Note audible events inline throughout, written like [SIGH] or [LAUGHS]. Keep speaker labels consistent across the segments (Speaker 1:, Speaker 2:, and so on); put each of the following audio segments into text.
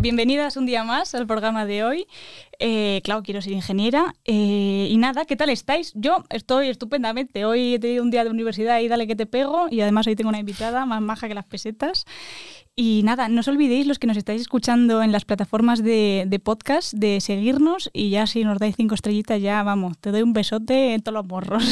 Speaker 1: Bienvenidas un día más al programa de hoy. Eh, claro, quiero ser ingeniera. Eh, y nada, ¿qué tal estáis? Yo estoy estupendamente. Hoy he tenido un día de universidad y dale que te pego. Y además hoy tengo una invitada más maja que las pesetas. Y nada, no os olvidéis los que nos estáis escuchando en las plataformas de, de podcast de seguirnos y ya si nos dais cinco estrellitas ya, vamos, te doy un besote en todos los morros.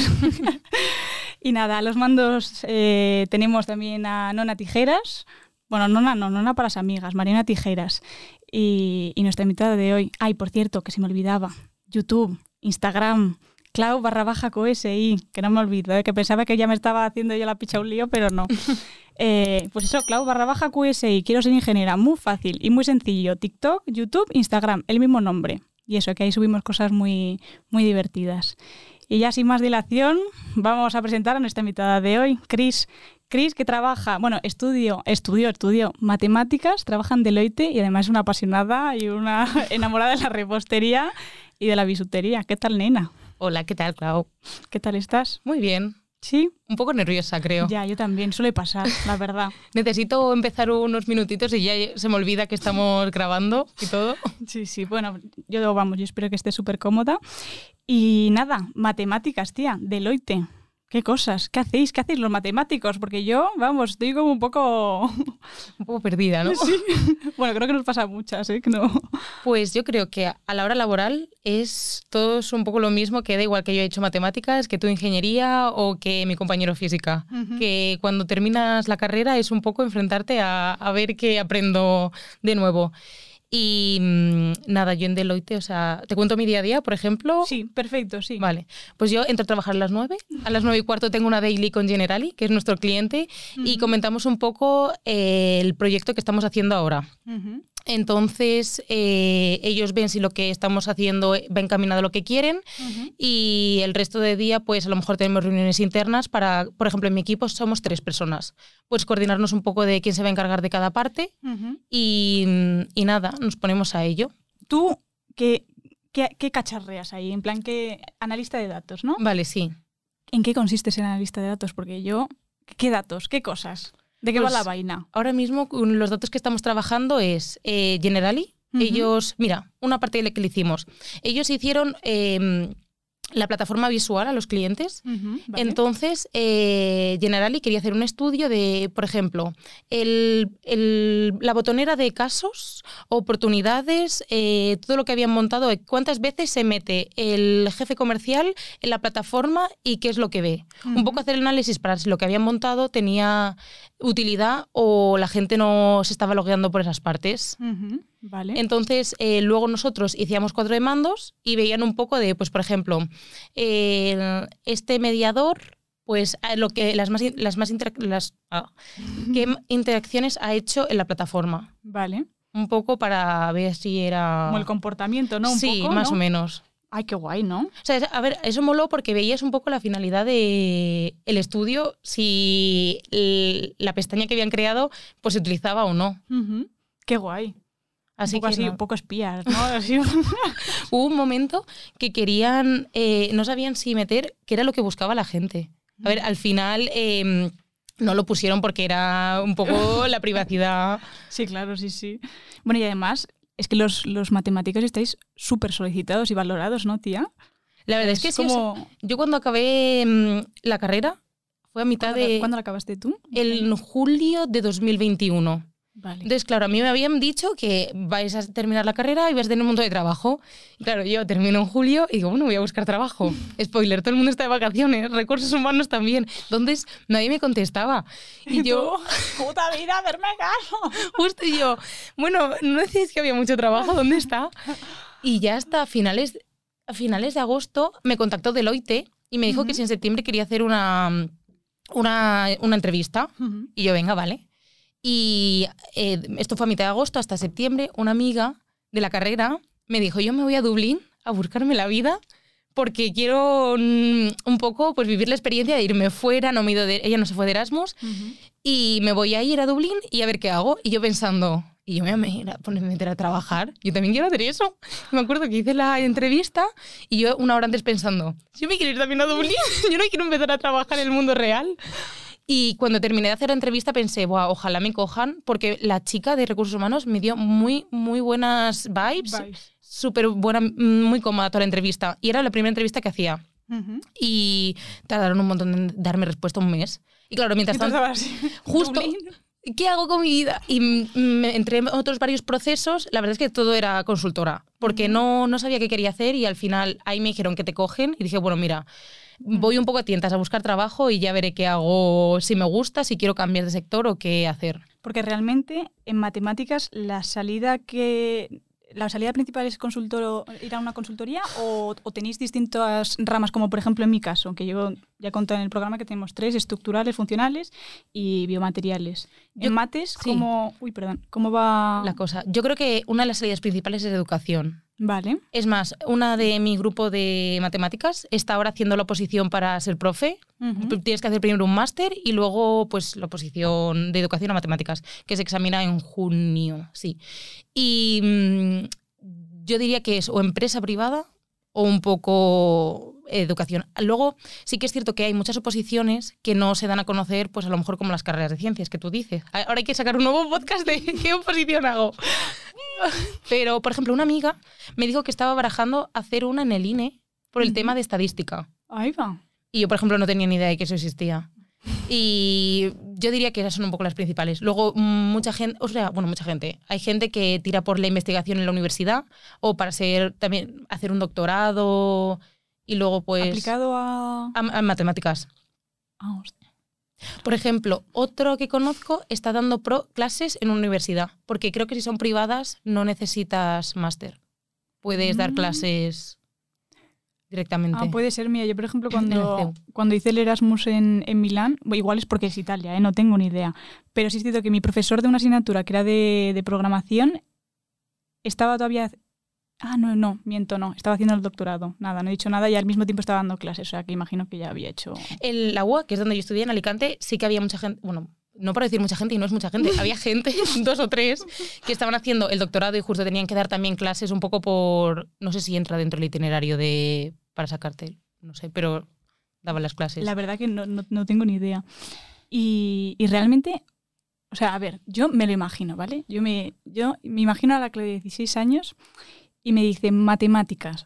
Speaker 1: [LAUGHS] y nada, los mandos eh, tenemos también a Nona Tijeras. Bueno, Nona no, Nona para las amigas, Mariana Tijeras. Y, y nuestra invitada de hoy, ay, por cierto, que se me olvidaba, YouTube, Instagram, Clau barra baja QSI, que no me olvido, ¿eh? que pensaba que ya me estaba haciendo yo la picha un lío, pero no. [LAUGHS] Eh, pues eso, Clau barra baja QSI, quiero ser ingeniera, muy fácil y muy sencillo. TikTok, YouTube, Instagram, el mismo nombre. Y eso, que ahí subimos cosas muy, muy divertidas. Y ya sin más dilación, vamos a presentar a nuestra invitada de hoy, Cris. Cris, que trabaja, bueno, estudio, estudió, estudió matemáticas, trabaja en Deloitte y además es una apasionada y una [LAUGHS] enamorada de la repostería y de la bisutería. ¿Qué tal, nena?
Speaker 2: Hola, ¿qué tal, Clau?
Speaker 1: ¿Qué tal estás?
Speaker 2: Muy bien.
Speaker 1: ¿Sí?
Speaker 2: Un poco nerviosa, creo.
Speaker 1: Ya, yo también, suele pasar, la verdad. [LAUGHS]
Speaker 2: Necesito empezar unos minutitos y ya se me olvida que estamos grabando y todo. [LAUGHS]
Speaker 1: Sí, sí, bueno, yo vamos, yo espero que esté súper cómoda. Y nada, matemáticas, tía, Deloitte. ¿Qué cosas? ¿Qué hacéis? ¿Qué hacéis los matemáticos? Porque yo, vamos, estoy como un poco... [LAUGHS]
Speaker 2: Un poco perdida, ¿no?
Speaker 1: Sí. [LAUGHS] Bueno, creo que nos pasa a muchas, ¿eh? No...
Speaker 2: Pues yo creo que a la hora laboral es todo es un poco lo mismo, que da igual que yo he hecho matemáticas, que tú ingeniería o que mi compañero física. Que cuando terminas la carrera es un poco enfrentarte a, a ver qué aprendo de nuevo. Y mmm, nada, yo en Deloitte, o sea, ¿te cuento mi día a día, por ejemplo?
Speaker 1: Sí, perfecto, sí.
Speaker 2: Vale, pues yo entro a trabajar a las 9, a las 9 y cuarto tengo una daily con Generali, que es nuestro cliente, uh -huh. y comentamos un poco eh, el proyecto que estamos haciendo ahora. Uh -huh. Entonces, eh, ellos ven si lo que estamos haciendo va encaminado a lo que quieren uh -huh. y el resto de día, pues a lo mejor tenemos reuniones internas para, por ejemplo, en mi equipo somos tres personas, pues coordinarnos un poco de quién se va a encargar de cada parte uh -huh. y, y, nada, nos ponemos a ello.
Speaker 1: ¿Tú qué, qué, qué cacharreas ahí? En plan, que analista de datos, ¿no?
Speaker 2: Vale, sí.
Speaker 1: ¿En qué consiste ser analista de datos? Porque yo, ¿qué datos? ¿Qué cosas? ¿De qué pues, va la vaina?
Speaker 2: Ahora mismo los datos que estamos trabajando es eh, Generali. Uh -huh. Ellos, mira, una parte de lo que le hicimos. Ellos hicieron eh, la plataforma visual a los clientes. Uh -huh, vale. Entonces, eh, Generali quería hacer un estudio de, por ejemplo, el, el, la botonera de casos, oportunidades, eh, todo lo que habían montado, cuántas veces se mete el jefe comercial en la plataforma y qué es lo que ve. Uh -huh. Un poco hacer el análisis para si lo que habían montado tenía utilidad o la gente no se estaba logueando por esas partes.
Speaker 1: Uh -huh. Vale.
Speaker 2: Entonces, eh, luego nosotros hacíamos cuatro demandos y veían un poco de, pues, por ejemplo, eh, este mediador, pues lo que las más, las más las, ah, qué interacciones ha hecho en la plataforma.
Speaker 1: Vale.
Speaker 2: Un poco para ver si era.
Speaker 1: Como el comportamiento, ¿no? Un
Speaker 2: sí,
Speaker 1: poco,
Speaker 2: más
Speaker 1: ¿no?
Speaker 2: o menos.
Speaker 1: Ay, qué guay, ¿no?
Speaker 2: O sea, a ver, eso moló porque veías un poco la finalidad del el estudio, si el, la pestaña que habían creado pues se utilizaba o no.
Speaker 1: Uh -huh. Qué guay.
Speaker 2: Así
Speaker 1: un poco
Speaker 2: que
Speaker 1: así,
Speaker 2: no.
Speaker 1: un poco espías, ¿no? [LAUGHS] Así.
Speaker 2: Hubo un momento que querían, eh, no sabían si meter qué era lo que buscaba la gente. A ver, al final eh, no lo pusieron porque era un poco la privacidad. [LAUGHS]
Speaker 1: Sí, claro, sí, sí. Bueno, y además es que los, los matemáticos estáis súper solicitados y valorados, ¿no, tía?
Speaker 2: La verdad es, es que como... sí. Yo cuando acabé mmm, la carrera fue a mitad
Speaker 1: ¿Cuándo,
Speaker 2: de...
Speaker 1: ¿Cuándo la acabaste tú?
Speaker 2: En julio de 2021.
Speaker 1: Vale.
Speaker 2: Entonces, claro, a mí me habían dicho que vais a terminar la carrera y vas a tener un montón de trabajo. Y claro, yo termino en julio y digo, bueno, voy a buscar trabajo. [LAUGHS] Spoiler, todo el mundo está de vacaciones, [LAUGHS] recursos humanos también. Entonces, nadie me contestaba. Y,
Speaker 1: ¿Y
Speaker 2: yo...
Speaker 1: Tú, [LAUGHS] puta vida, hacerme caso.
Speaker 2: Justo y yo, bueno, ¿no decís que había mucho trabajo? ¿Dónde está? Y ya hasta finales, a finales de agosto me contactó Deloitte y me dijo uh -huh. que si en septiembre quería hacer una, una, una entrevista. Uh -huh. Y yo, venga, vale. Y eh, esto fue a mitad de agosto hasta septiembre. Una amiga de la carrera me dijo, yo me voy a Dublín a buscarme la vida porque quiero mm, un poco pues vivir la experiencia de irme fuera, no me he ido de, ella no se fue de Erasmus, y me voy a ir a Dublín y a ver qué hago. Y yo pensando, y yo me voy a meter a trabajar, yo también quiero hacer eso. [LAUGHS] Me acuerdo que hice la entrevista y yo una hora antes pensando, yo me quiero ir también a Dublín, [LAUGHS] yo no quiero empezar a trabajar en el mundo real. Y cuando terminé de hacer la entrevista pensé, Buah, ojalá me cojan, porque la chica de recursos humanos me dio muy, muy buenas vibes,
Speaker 1: Vibes.
Speaker 2: súper buena, muy cómoda toda la entrevista. Y era la primera entrevista que hacía. Y tardaron un montón en darme respuesta, un mes. Y claro, mientras tanto, [LAUGHS] justo. ¿qué hago con mi vida? Y mm, me- entre otros varios procesos, la verdad es que todo era consultora, porque no, no sabía qué quería hacer y al final ahí me dijeron que te cogen y dije, bueno, mira, voy un poco a tientas a buscar trabajo y ya veré qué hago, si me gusta, si quiero cambiar de sector o qué hacer.
Speaker 1: Porque realmente en matemáticas la salida que la salida principal es consultor, ir a una consultoría o, o tenéis distintas ramas, como por ejemplo en mi caso, que yo ya conté en el programa que tenemos tres, estructurales, funcionales y biomateriales.
Speaker 2: Yo-
Speaker 1: en mates,
Speaker 2: sí.
Speaker 1: ¿cómo, uy, perdón, ¿cómo va?
Speaker 2: La cosa. Yo creo que una de las salidas principales es educación.
Speaker 1: Vale.
Speaker 2: Es más, una de mi grupo de matemáticas está ahora haciendo la oposición para ser profe. Tienes que hacer primero un máster y luego pues la oposición de educación a matemáticas, que se examina en junio, sí. Y mm, yo diría que es o empresa privada o un poco educación. Luego sí que es cierto que hay muchas oposiciones que no se dan a conocer, pues a lo mejor como las carreras de ciencias que tú dices. Ahora hay que sacar un nuevo podcast de [LAUGHS] qué oposición hago. Pero, por ejemplo, una amiga me dijo que estaba barajando hacer una en el INE por el tema de estadística.
Speaker 1: Ahí va.
Speaker 2: Y yo, por ejemplo, no tenía ni idea de que eso existía. Y yo diría que esas son un poco las principales. Luego, mucha gente, o sea, bueno, mucha gente. Hay gente que tira por la investigación en la universidad o para ser también hacer un doctorado y luego pues
Speaker 1: Aplicado a...
Speaker 2: a, a matemáticas.
Speaker 1: Ah, hostia.
Speaker 2: Por ejemplo, otro que conozco está dando pro clases en una universidad, porque creo que si son privadas no necesitas máster. Puedes dar
Speaker 1: Mm.
Speaker 2: clases directamente.
Speaker 1: Ah, puede ser, mía. Yo, por ejemplo, [LAUGHS] cuando, cuando hice el Erasmus en, en Milán, igual es porque es Italia, ¿eh? no tengo ni idea. Pero sí es cierto que mi profesor de una asignatura que era de, de programación estaba todavía. Ah, no, no, miento, no. Estaba haciendo el doctorado. Nada, no he dicho nada y al mismo tiempo estaba dando clases. O sea, que imagino que ya había hecho.
Speaker 2: En la UA, que es donde yo estudié, en Alicante, sí que había mucha gente, bueno, no para decir mucha gente y no es mucha gente, había [LAUGHS] gente, [LAUGHS] dos o tres, que estaban haciendo el doctorado y justo tenían que dar también clases un poco por, no sé si entra dentro del itinerario de para sacarte, no sé, pero daban las clases.
Speaker 1: La verdad que no, no- no tengo ni idea. Y, y realmente, o sea, a ver, yo me lo imagino, ¿vale? Yo me, yo me imagino a la que de 16 años y me dice matemáticas.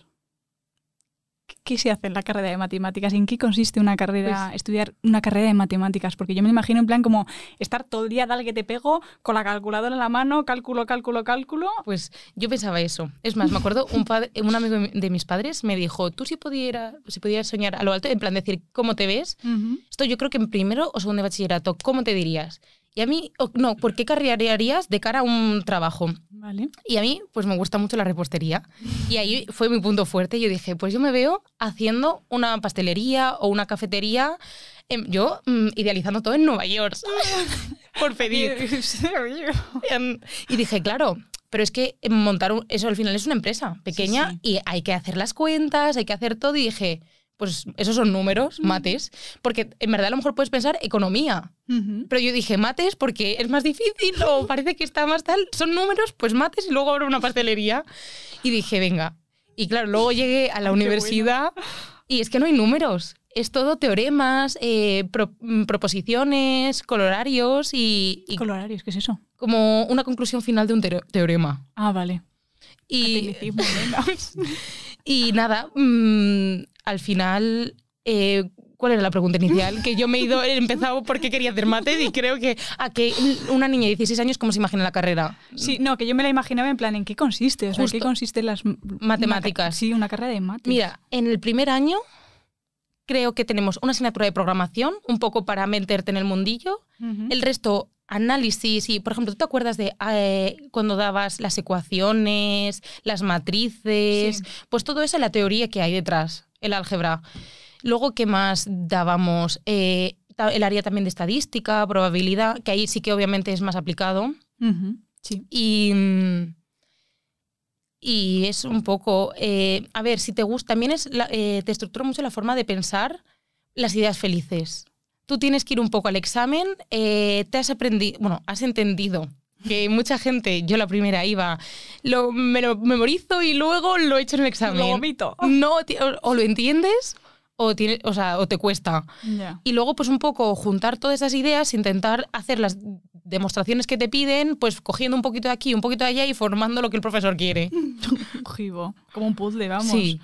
Speaker 1: ¿Qué- ¿Qué se hace en la carrera de matemáticas? ¿En qué consiste una carrera,
Speaker 2: Pues
Speaker 1: estudiar una carrera de matemáticas? Porque yo me imagino en plan como estar todo el día, dale que te pego, con la calculadora en la mano, cálculo, cálculo, cálculo.
Speaker 2: Pues yo pensaba eso. Es más, me acuerdo, un, padre, [LAUGHS] un amigo de mis padres me dijo, tú si pudieras, si pudieras soñar a lo alto, en plan decir, ¿cómo te ves? Esto yo creo que en primero o segundo de bachillerato, ¿cómo te dirías? Y a mí, no, ¿por qué carrera harías de cara a un trabajo?
Speaker 1: Vale.
Speaker 2: Y a mí, pues me gusta mucho la repostería. Y ahí fue mi punto fuerte. Yo dije, pues yo me veo haciendo una pastelería o una cafetería, em, yo mm, idealizando todo en Nueva York, [LAUGHS] por pedir. [LAUGHS] Em, y dije, claro, pero es que montar un- eso al final es una empresa pequeña
Speaker 1: sí.
Speaker 2: y hay que hacer las cuentas, hay que hacer todo. Y dije, pues esos son números, mates, porque en verdad a lo mejor puedes pensar economía.
Speaker 1: Ujú.
Speaker 2: Pero yo dije mates porque es más difícil o [LAUGHS] parece que está más tal. Son números, pues mates y luego abro una pastelería. Y dije, venga. Y claro, luego llegué a la [LAUGHS] universidad y es que no hay números. Es todo teoremas, eh, pro- mm, proposiciones, colorarios y, y
Speaker 1: Colorarios, ¿qué es eso?
Speaker 2: como una conclusión final de un teo- teorema.
Speaker 1: Ah, vale.
Speaker 2: Y, [LAUGHS] y nada, mm, al final, eh, ¿cuál era la pregunta inicial? Que yo me he ido, he empezado porque quería hacer mates y creo que a que una niña de 16 años, ¿cómo se imagina la carrera?
Speaker 1: Sí, no, que yo me la imaginaba en plan, ¿en qué consiste? O sea, ¿en qué consisten las
Speaker 2: Matemáticas.
Speaker 1: una sí, una carrera de mates.
Speaker 2: Mira, en el primer año creo que tenemos una asignatura de programación, un poco para meterte en el mundillo. El resto, análisis y, por ejemplo, ¿tú te acuerdas de eh, cuando dabas las ecuaciones, las matrices?
Speaker 1: Sí.
Speaker 2: Pues todo eso es la teoría que hay detrás, el álgebra. Luego, ¿qué más dábamos? Eh, el área también de estadística, probabilidad, que ahí sí que obviamente es más aplicado.
Speaker 1: Sí.
Speaker 2: Y, Y es un poco, eh, a ver, si te gusta, también es la- eh, te estructura mucho la forma de pensar las ideas felices. Tú tienes que ir un poco al examen, eh, te has aprendido, bueno, has entendido que mucha gente, yo la primera iba, lo, me lo memorizo y luego lo he hecho en el examen.
Speaker 1: Lo vomito.
Speaker 2: No, o, o lo entiendes o, tiene, o, sea, o te cuesta. Y luego, pues un poco juntar todas esas ideas, intentar hacer las demostraciones que te piden, pues cogiendo un poquito de aquí, un poquito de allá y formando lo que el profesor quiere. [LAUGHS]
Speaker 1: Jibo. Como un puzzle, vamos.
Speaker 2: Sí.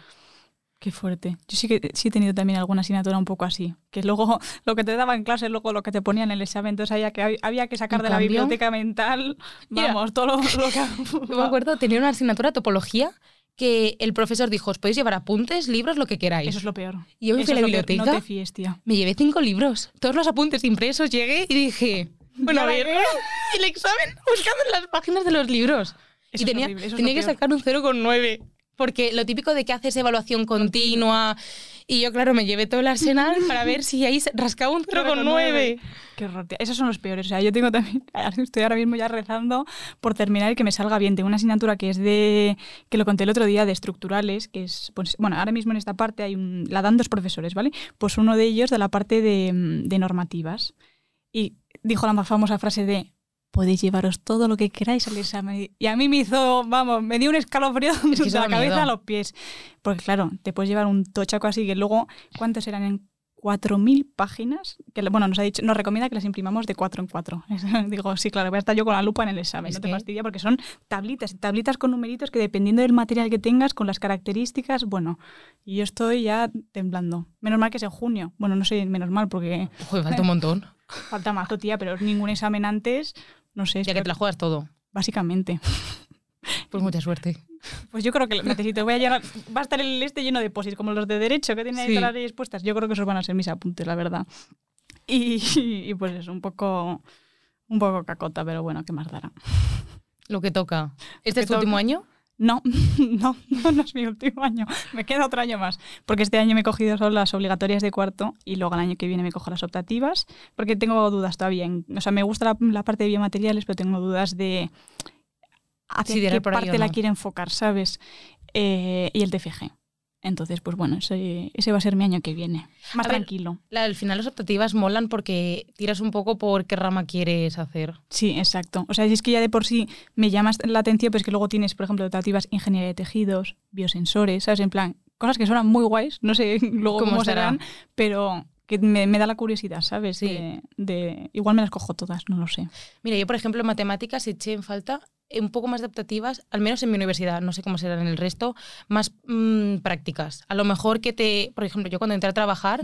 Speaker 1: Qué fuerte. Yo sí que sí he tenido también alguna asignatura un poco así. Que luego [LAUGHS] lo que te daba en clase, luego lo que te ponían en el examen. Entonces había que, había que sacar de la biblioteca mental, [LAUGHS]
Speaker 2: Mira.
Speaker 1: vamos, todo lo, [LAUGHS] lo que...
Speaker 2: Yo me acuerdo, tenía una asignatura topología que el profesor dijo, os podéis llevar apuntes, libros, lo que queráis.
Speaker 1: Eso es lo peor.
Speaker 2: Y yo me fui a la biblioteca.
Speaker 1: No te fíes, tía.
Speaker 2: Me llevé cinco libros, todos los apuntes impresos, llegué y dije, bueno, a
Speaker 1: ¿Y ahora
Speaker 2: ver, el examen buscando en las páginas de los libros.
Speaker 1: Eso
Speaker 2: y tenía,
Speaker 1: horrible,
Speaker 2: tenía que sacar un 0,9. Porque lo típico de que haces evaluación continua. Y yo, claro, me llevé todo el arsenal [LAUGHS] para ver si ahí rascaba un 0,9.
Speaker 1: Qué horror, tía. Esos son los peores. O sea, yo tengo también, [LAUGHS] estoy ahora mismo ya rezando por terminar y que me salga bien. Tengo una asignatura que es de, que lo conté el otro día, de estructurales, que es, pues, bueno, ahora mismo en esta parte hay un, la dan dos profesores, ¿vale? Pues uno de ellos de la parte de, mm, de normativas. Y dijo la más famosa frase de, podéis llevaros todo lo que queráis al examen. Y a mí me hizo, vamos, me dio un escalofrío
Speaker 2: Es que
Speaker 1: de [LAUGHS] la cabeza
Speaker 2: miedo.
Speaker 1: a los pies. Porque claro, te puedes llevar un tochaco así que luego, ¿cuántos eran en 4.000 páginas? Que bueno, nos ha dicho, nos recomienda que las imprimamos de 4 en 4. [LAUGHS] Digo, sí, claro, voy a estar yo con la lupa en el examen,
Speaker 2: Es
Speaker 1: no te fastidia porque son tablitas, tablitas con numeritos que dependiendo del material que tengas, con las características, bueno, y yo estoy ya temblando. Menos mal que es en junio. Bueno, no sé, menos mal porque
Speaker 2: Joder, falta un montón. [LAUGHS]
Speaker 1: falta más, tía, pero ningún examen antes, no sé,
Speaker 2: Ya que te la juegas todo.
Speaker 1: básicamente. [LAUGHS]
Speaker 2: Pues mucha suerte.
Speaker 1: Pues yo creo que lo necesito. Voy a llenar, va a estar el este lleno de posis, como los de derecho, que tienen ahí
Speaker 2: Sí.
Speaker 1: todas las leyes puestas. Yo creo que esos van a ser mis apuntes, la verdad. Y, y pues es un poco, un poco cacota, pero bueno, ¿qué más dará?
Speaker 2: Lo que toca. ¿Este es tu último año? [LAUGHS]
Speaker 1: No, no, no, es mi último año. Me queda otro año más. Porque este año me he cogido solo las obligatorias de cuarto y luego el año que viene me cojo las optativas. Porque tengo dudas todavía. en- o sea, me gusta la, la parte de biomateriales, pero tengo dudas de hacia qué parte la
Speaker 2: no.
Speaker 1: quiere enfocar, ¿sabes? Eh, y el TFG. Entonces, pues bueno, ese, ese va a ser mi año que viene. Más
Speaker 2: A ver,
Speaker 1: tranquilo.
Speaker 2: La- al final las optativas molan porque tiras un poco por qué rama quieres hacer.
Speaker 1: Sí, exacto. O sea, si es que ya de por sí me llamas la atención, pues que luego tienes, por ejemplo, optativas ingeniería de tejidos, biosensores, ¿sabes? En plan, cosas que suenan muy guays, no sé [LAUGHS] luego
Speaker 2: ¿Cómo
Speaker 1: serán, pero que me, me da la curiosidad, ¿sabes?
Speaker 2: Sí.
Speaker 1: De, de- igual me las cojo todas, no lo sé.
Speaker 2: Mira, yo por ejemplo en matemáticas eché en falta un poco más de optativas, al menos en mi universidad, no sé cómo serán en el resto, más mm, prácticas. A lo mejor que te, por ejemplo, yo cuando entré a trabajar,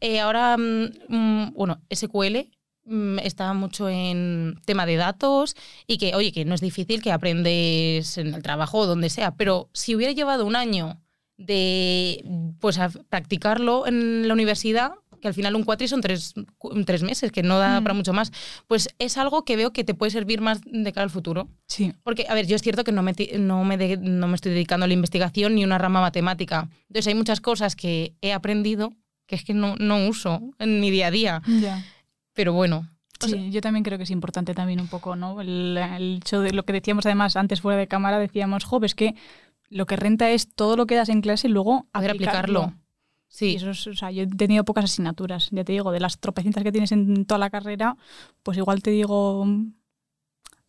Speaker 2: eh, ahora, mm, mm, bueno, SQL mm, está mucho en tema de datos y que, oye, que no es difícil que aprendes en el trabajo o donde sea, pero si hubiera llevado un año de pues a practicarlo en la universidad, que al final un cuatri son tres, tres meses, que no da
Speaker 1: Mm.
Speaker 2: para mucho más, pues es algo que veo que te puede servir más de cara al futuro.
Speaker 1: Sí,
Speaker 2: Porque, a ver, yo es cierto que no me, no me, de- no me estoy dedicando a la investigación ni una rama matemática. Entonces hay muchas cosas que he aprendido que es que no, no uso en mi día a día.
Speaker 1: ya.
Speaker 2: Pero bueno, o
Speaker 1: Sí,
Speaker 2: sea,
Speaker 1: yo también creo que es importante también un poco, ¿no? El, el hecho de lo que decíamos además antes fuera de cámara, decíamos, jo, es que lo que renta es todo lo que das en clase y luego
Speaker 2: poder aplicarlo.
Speaker 1: Y
Speaker 2: Sí,
Speaker 1: eso es- o sea, yo he tenido pocas asignaturas, ya te digo, de las tropecientas que tienes en toda la carrera, pues igual te digo mm,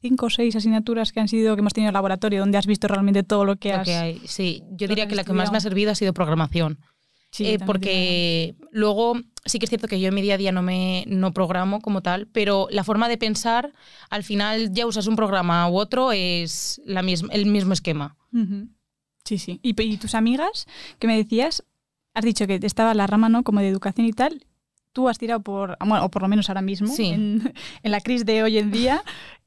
Speaker 1: cinco o seis asignaturas que han sido que hemos tenido en el laboratorio donde has visto realmente todo lo que
Speaker 2: lo
Speaker 1: has
Speaker 2: que hay. Sí, yo diría
Speaker 1: que
Speaker 2: la que más me ha servido ha sido programación.
Speaker 1: Sí,
Speaker 2: Eh, porque luego sí que es cierto que yo en mi día a día no me no programo como tal, pero la forma de pensar, al final ya usas un programa u otro, es la misma, el mismo esquema.
Speaker 1: Sí, sí. ¿Y, y tus amigas que me decías? Has dicho que estaba la rama, ¿no? Como de educación y tal. Tú has tirado por, bueno, o por lo menos ahora mismo,
Speaker 2: Sí.
Speaker 1: en, [LAUGHS] en la crisis de hoy en día,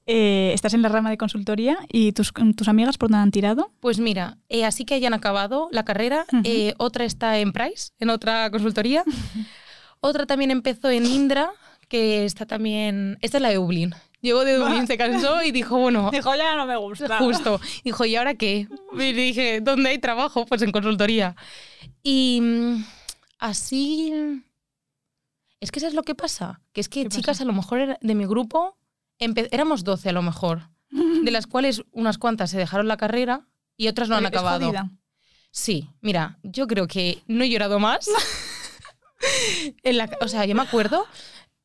Speaker 1: eh, estás en la rama de consultoría y tus, tus amigas por dónde han tirado.
Speaker 2: Pues mira, eh, así que hayan acabado la carrera, eh, otra está en Price, en otra consultoría, [LAUGHS] otra también empezó en Indra, que está también, esta es la de Dublín. Llegó de Dublín, se cansó y dijo, bueno,
Speaker 1: Dijo, ya no me gusta.
Speaker 2: Justo. Dijo, ¿y ahora qué? [LAUGHS] Y dije, ¿dónde hay trabajo? Pues en consultoría. Y mm, así... Es que eso es lo que pasa. Que es que
Speaker 1: ¿Qué
Speaker 2: chicas
Speaker 1: pasa?
Speaker 2: a lo mejor de mi grupo, éramos 12 a lo mejor, [LAUGHS] de las cuales unas cuantas se dejaron la carrera y otras no han
Speaker 1: ¿Es
Speaker 2: acabado.
Speaker 1: jodida?
Speaker 2: Sí, mira, yo creo que no he llorado más. [LAUGHS] En la- o sea, yo me acuerdo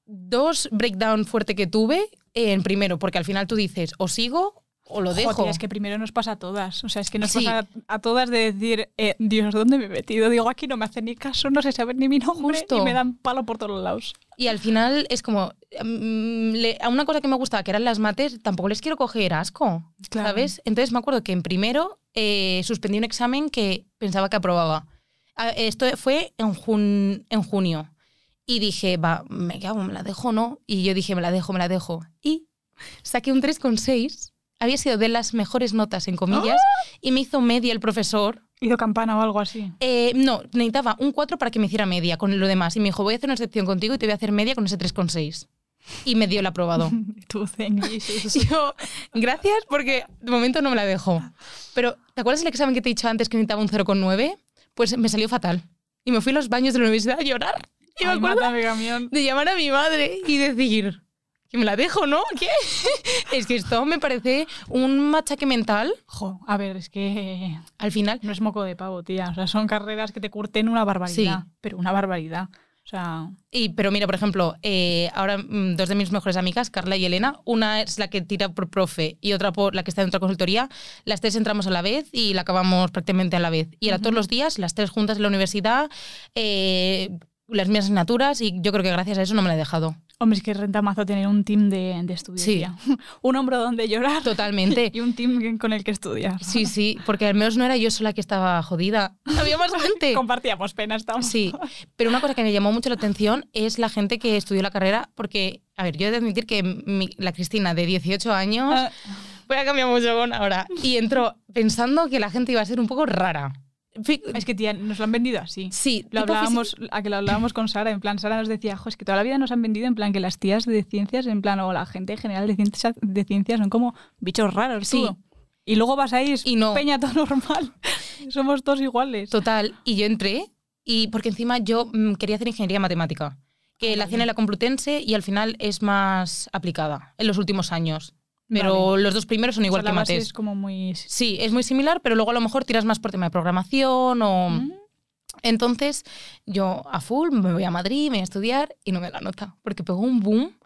Speaker 2: dos breakdown fuerte que tuve en primero, porque al final tú dices, o sigo o lo dejo.
Speaker 1: Joder, es que primero nos pasa a todas. O sea, es que nos
Speaker 2: Sí.
Speaker 1: pasa a todas de decir, eh, Dios, ¿dónde me he metido? Digo, aquí no me hacen ni caso, no se sabe ni mi nombre
Speaker 2: Justo.
Speaker 1: y me dan palo por todos lados.
Speaker 2: Y al final es como, mm, le- a una cosa que me gustaba, que eran las mates, tampoco les quiero coger asco,
Speaker 1: Claro.
Speaker 2: ¿sabes? Entonces me acuerdo que en primero eh, suspendí un examen que pensaba que aprobaba. Esto fue en, jun- en junio. Y dije, va, me cago, me la dejo, ¿no? Y yo dije, me la dejo, me la dejo. Y saqué un 3,6. Había sido de las mejores notas, en comillas, y me hizo media el profesor.
Speaker 1: Hizo campana o algo así.
Speaker 2: Eh, no, necesitaba un 4 para que me hiciera media con lo demás. Y me dijo, voy a hacer una excepción contigo y te voy a hacer media con ese 3,6. Y me dio el aprobado. [LAUGHS] Y [LAUGHS] yo, gracias, porque de momento no me la dejo. Pero, ¿te acuerdas el examen que te he dicho antes que necesitaba un 0,9? Pues me salió fatal. Y me fui a los baños de la universidad a llorar. Y me
Speaker 1: Ay,
Speaker 2: acuerdo
Speaker 1: mátame, camión.
Speaker 2: de llamar a mi madre y decir, que me la dejo, ¿no? [LAUGHS] ¿Qué? es que esto me parece un machaque mental.
Speaker 1: Jo, a ver, es que
Speaker 2: Al final,
Speaker 1: no es moco de pavo, tía. O sea, son carreras que te curten una barbaridad.
Speaker 2: Sí.
Speaker 1: Pero una barbaridad. O sea,
Speaker 2: Y, pero mira, por ejemplo, eh, ahora mm, dos de mis mejores amigas, Carla y Elena, una es la que tira por profe y otra por la que está en otra consultoría. Las tres entramos a la vez y la acabamos prácticamente a la vez. Y era todos los días, las tres juntas en la universidad, eh, las mismas asignaturas y yo creo que gracias a eso no me la he dejado.
Speaker 1: hombre, es que renta mazo tener un team de, de estudio,
Speaker 2: Sí. [LAUGHS]
Speaker 1: un hombro donde llorar
Speaker 2: Totalmente. [LAUGHS]
Speaker 1: y un team con el que estudiar.
Speaker 2: Sí, sí, porque al menos no era yo sola que estaba jodida. [LAUGHS] Había más gente.
Speaker 1: Compartíamos penas estamos.
Speaker 2: Sí, pero una cosa que me llamó mucho la atención es la gente que estudió la carrera, porque, a ver, yo he de admitir que mi- la Cristina de 18 años,
Speaker 1: Ah,
Speaker 2: voy a cambiar mucho con ahora, y entró pensando que la gente iba a ser un poco rara.
Speaker 1: Es que, tía, nos lo han vendido así.
Speaker 2: Sí,
Speaker 1: Lo hablábamos, a que lo hablábamos con Sara, en plan, Sara nos decía, jo, es que toda la vida nos han vendido en plan que las tías de ciencias, en plan, o la gente en general de ciencias, de ciencias son como bichos raros,
Speaker 2: Sí.
Speaker 1: tú. Y luego vas ahí, es
Speaker 2: Y no.
Speaker 1: peña todo [LAUGHS] normal. Somos todos iguales.
Speaker 2: Total, y yo entré, y porque encima yo mm, quería hacer ingeniería matemática, que la hacían en la Complutense y al final es más aplicada en los últimos años. Pero
Speaker 1: Vale.
Speaker 2: los dos primeros son igual
Speaker 1: O sea,
Speaker 2: que
Speaker 1: la base
Speaker 2: mates.
Speaker 1: es como muy...
Speaker 2: Sí, es muy similar, pero luego a lo mejor tiras más por tema de programación o...
Speaker 1: Mm.
Speaker 2: Entonces, yo a full me voy a Madrid, me voy a estudiar y no me da nota, porque pegó un boom.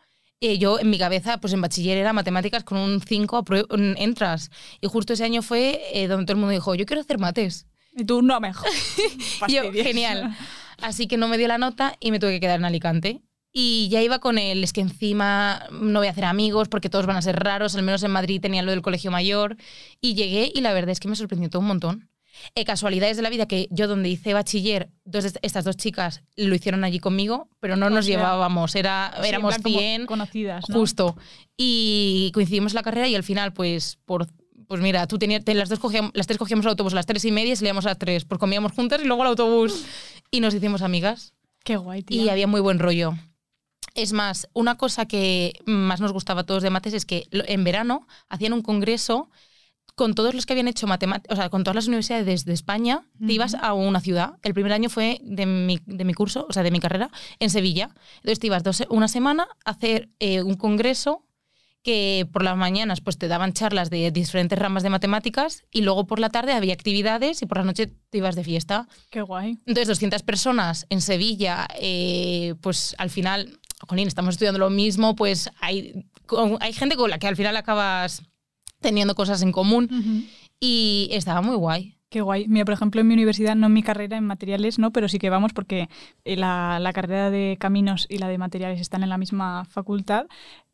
Speaker 2: Eh, yo en mi cabeza, pues en bachiller era matemáticas con un 5 apro- mm, entras. Y justo ese año fue eh, donde todo el mundo dijo, yo quiero hacer mates.
Speaker 1: Y tú no mejor. [LAUGHS]
Speaker 2: Yo, genial. [LAUGHS] Así que no me dio la nota y me tuve que quedar en Alicante. Y ya iba con él, es que encima no voy a hacer amigos porque todos van a ser raros, al menos en Madrid tenía lo del colegio mayor. Y llegué y la verdad es que me sorprendió todo un montón. Eh, casualidades de la vida que yo donde hice bachiller, dos de estas dos chicas lo hicieron allí conmigo, pero no nos llevábamos, era,
Speaker 1: Sí,
Speaker 2: éramos
Speaker 1: plan como
Speaker 2: 100,
Speaker 1: conocidas, ¿no?
Speaker 2: justo. Y coincidimos en la carrera y al final, pues, por... Pues mira, tú tenías, te- las, dos cogíamos, las tres cogíamos el autobús a las tres y media y salíamos a las tres, pues comíamos juntas y luego al autobús y nos hicimos amigas
Speaker 1: Qué guay, tío.
Speaker 2: y había muy buen rollo. Es más, una cosa que más nos gustaba a todos de mates es que en verano hacían un congreso con todos los que habían hecho matemáticas, o sea, con todas las universidades de España, te ibas a una ciudad. El primer año fue de mi, de mi curso, o sea, de mi carrera, en Sevilla. Entonces te ibas dos- una semana a hacer eh, un congreso que por las mañanas pues te daban charlas de diferentes ramas de matemáticas y luego por la tarde había actividades y por la noche te ibas de fiesta.
Speaker 1: Qué guay.
Speaker 2: Entonces, 200 personas en Sevilla, eh, pues al final, jolín, estamos estudiando lo mismo, pues hay, hay gente con la que al final acabas teniendo cosas en común y estaba muy guay.
Speaker 1: Qué guay. Mira, por ejemplo, en mi universidad, no en mi carrera en materiales, no, pero sí que vamos porque eh, la, la carrera de caminos y la de materiales están en la misma facultad.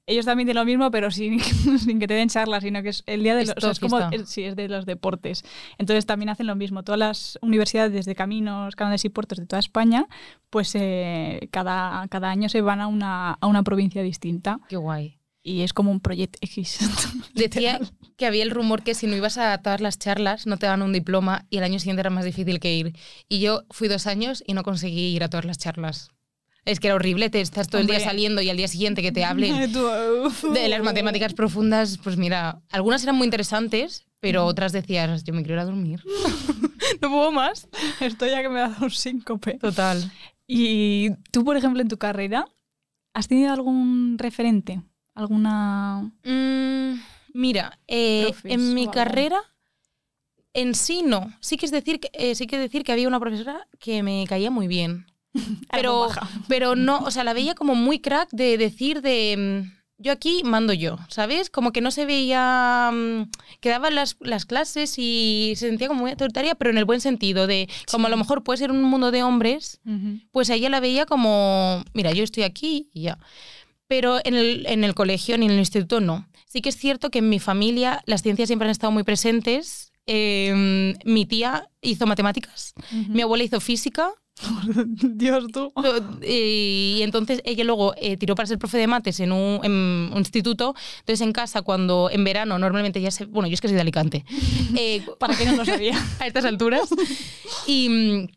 Speaker 1: Ellos también de lo mismo, pero sin, [LAUGHS] sin que te den charlas, sino que es el día de los. o sea, es como, sí, es de los deportes. Entonces también hacen lo mismo. Todas las universidades de caminos, canales y puertos de toda España, pues eh, cada, cada año se van a una, a una provincia distinta.
Speaker 2: Qué guay.
Speaker 1: Y es como un Project X. [LAUGHS]
Speaker 2: Decía que había el rumor que si no ibas a todas las charlas no te daban un diploma y el año siguiente era más difícil que ir. Y yo fui dos años y no conseguí ir a todas las charlas. Es que era horrible, te estás todo el día saliendo y al día siguiente que te hablen [LAUGHS] de las matemáticas profundas, pues mira, algunas eran muy interesantes, pero otras decías, yo me quiero ir a dormir. [LAUGHS] no puedo más.
Speaker 1: Esto ya que me ha dado un síncope.
Speaker 2: Total.
Speaker 1: Y tú, por ejemplo, en tu carrera, ¿has tenido algún referente? ¿Alguna...?
Speaker 2: Mm, mira, eh, en mi carrera En sí no. Sí que es decir eh, sí que decir que había una profesora que me caía muy bien. [LAUGHS] Pero, pero no, o sea, la veía como muy crack de decir de mm, yo aquí mando yo, ¿sabes? Como que no se veía mm, que daba las, las clases y se sentía como muy autoritaria, pero en el buen sentido, de como a lo mejor puede ser un mundo de hombres, pues a ella la veía como, mira, yo estoy aquí y ya. Pero en el, en el colegio ni en el instituto no. Sí que es cierto que en mi familia las ciencias siempre han estado muy presentes. Eh, mi tía hizo matemáticas, mi abuela hizo física. [LAUGHS]
Speaker 1: Dios, tú.
Speaker 2: Y entonces ella luego eh, tiró para ser profe de mates en un, en un instituto. Entonces en casa, cuando en verano normalmente ya se... Bueno, yo es que soy de Alicante. [LAUGHS] Eh,
Speaker 1: ¿Para qué no lo sabía? [LAUGHS]
Speaker 2: a estas alturas. Y mm,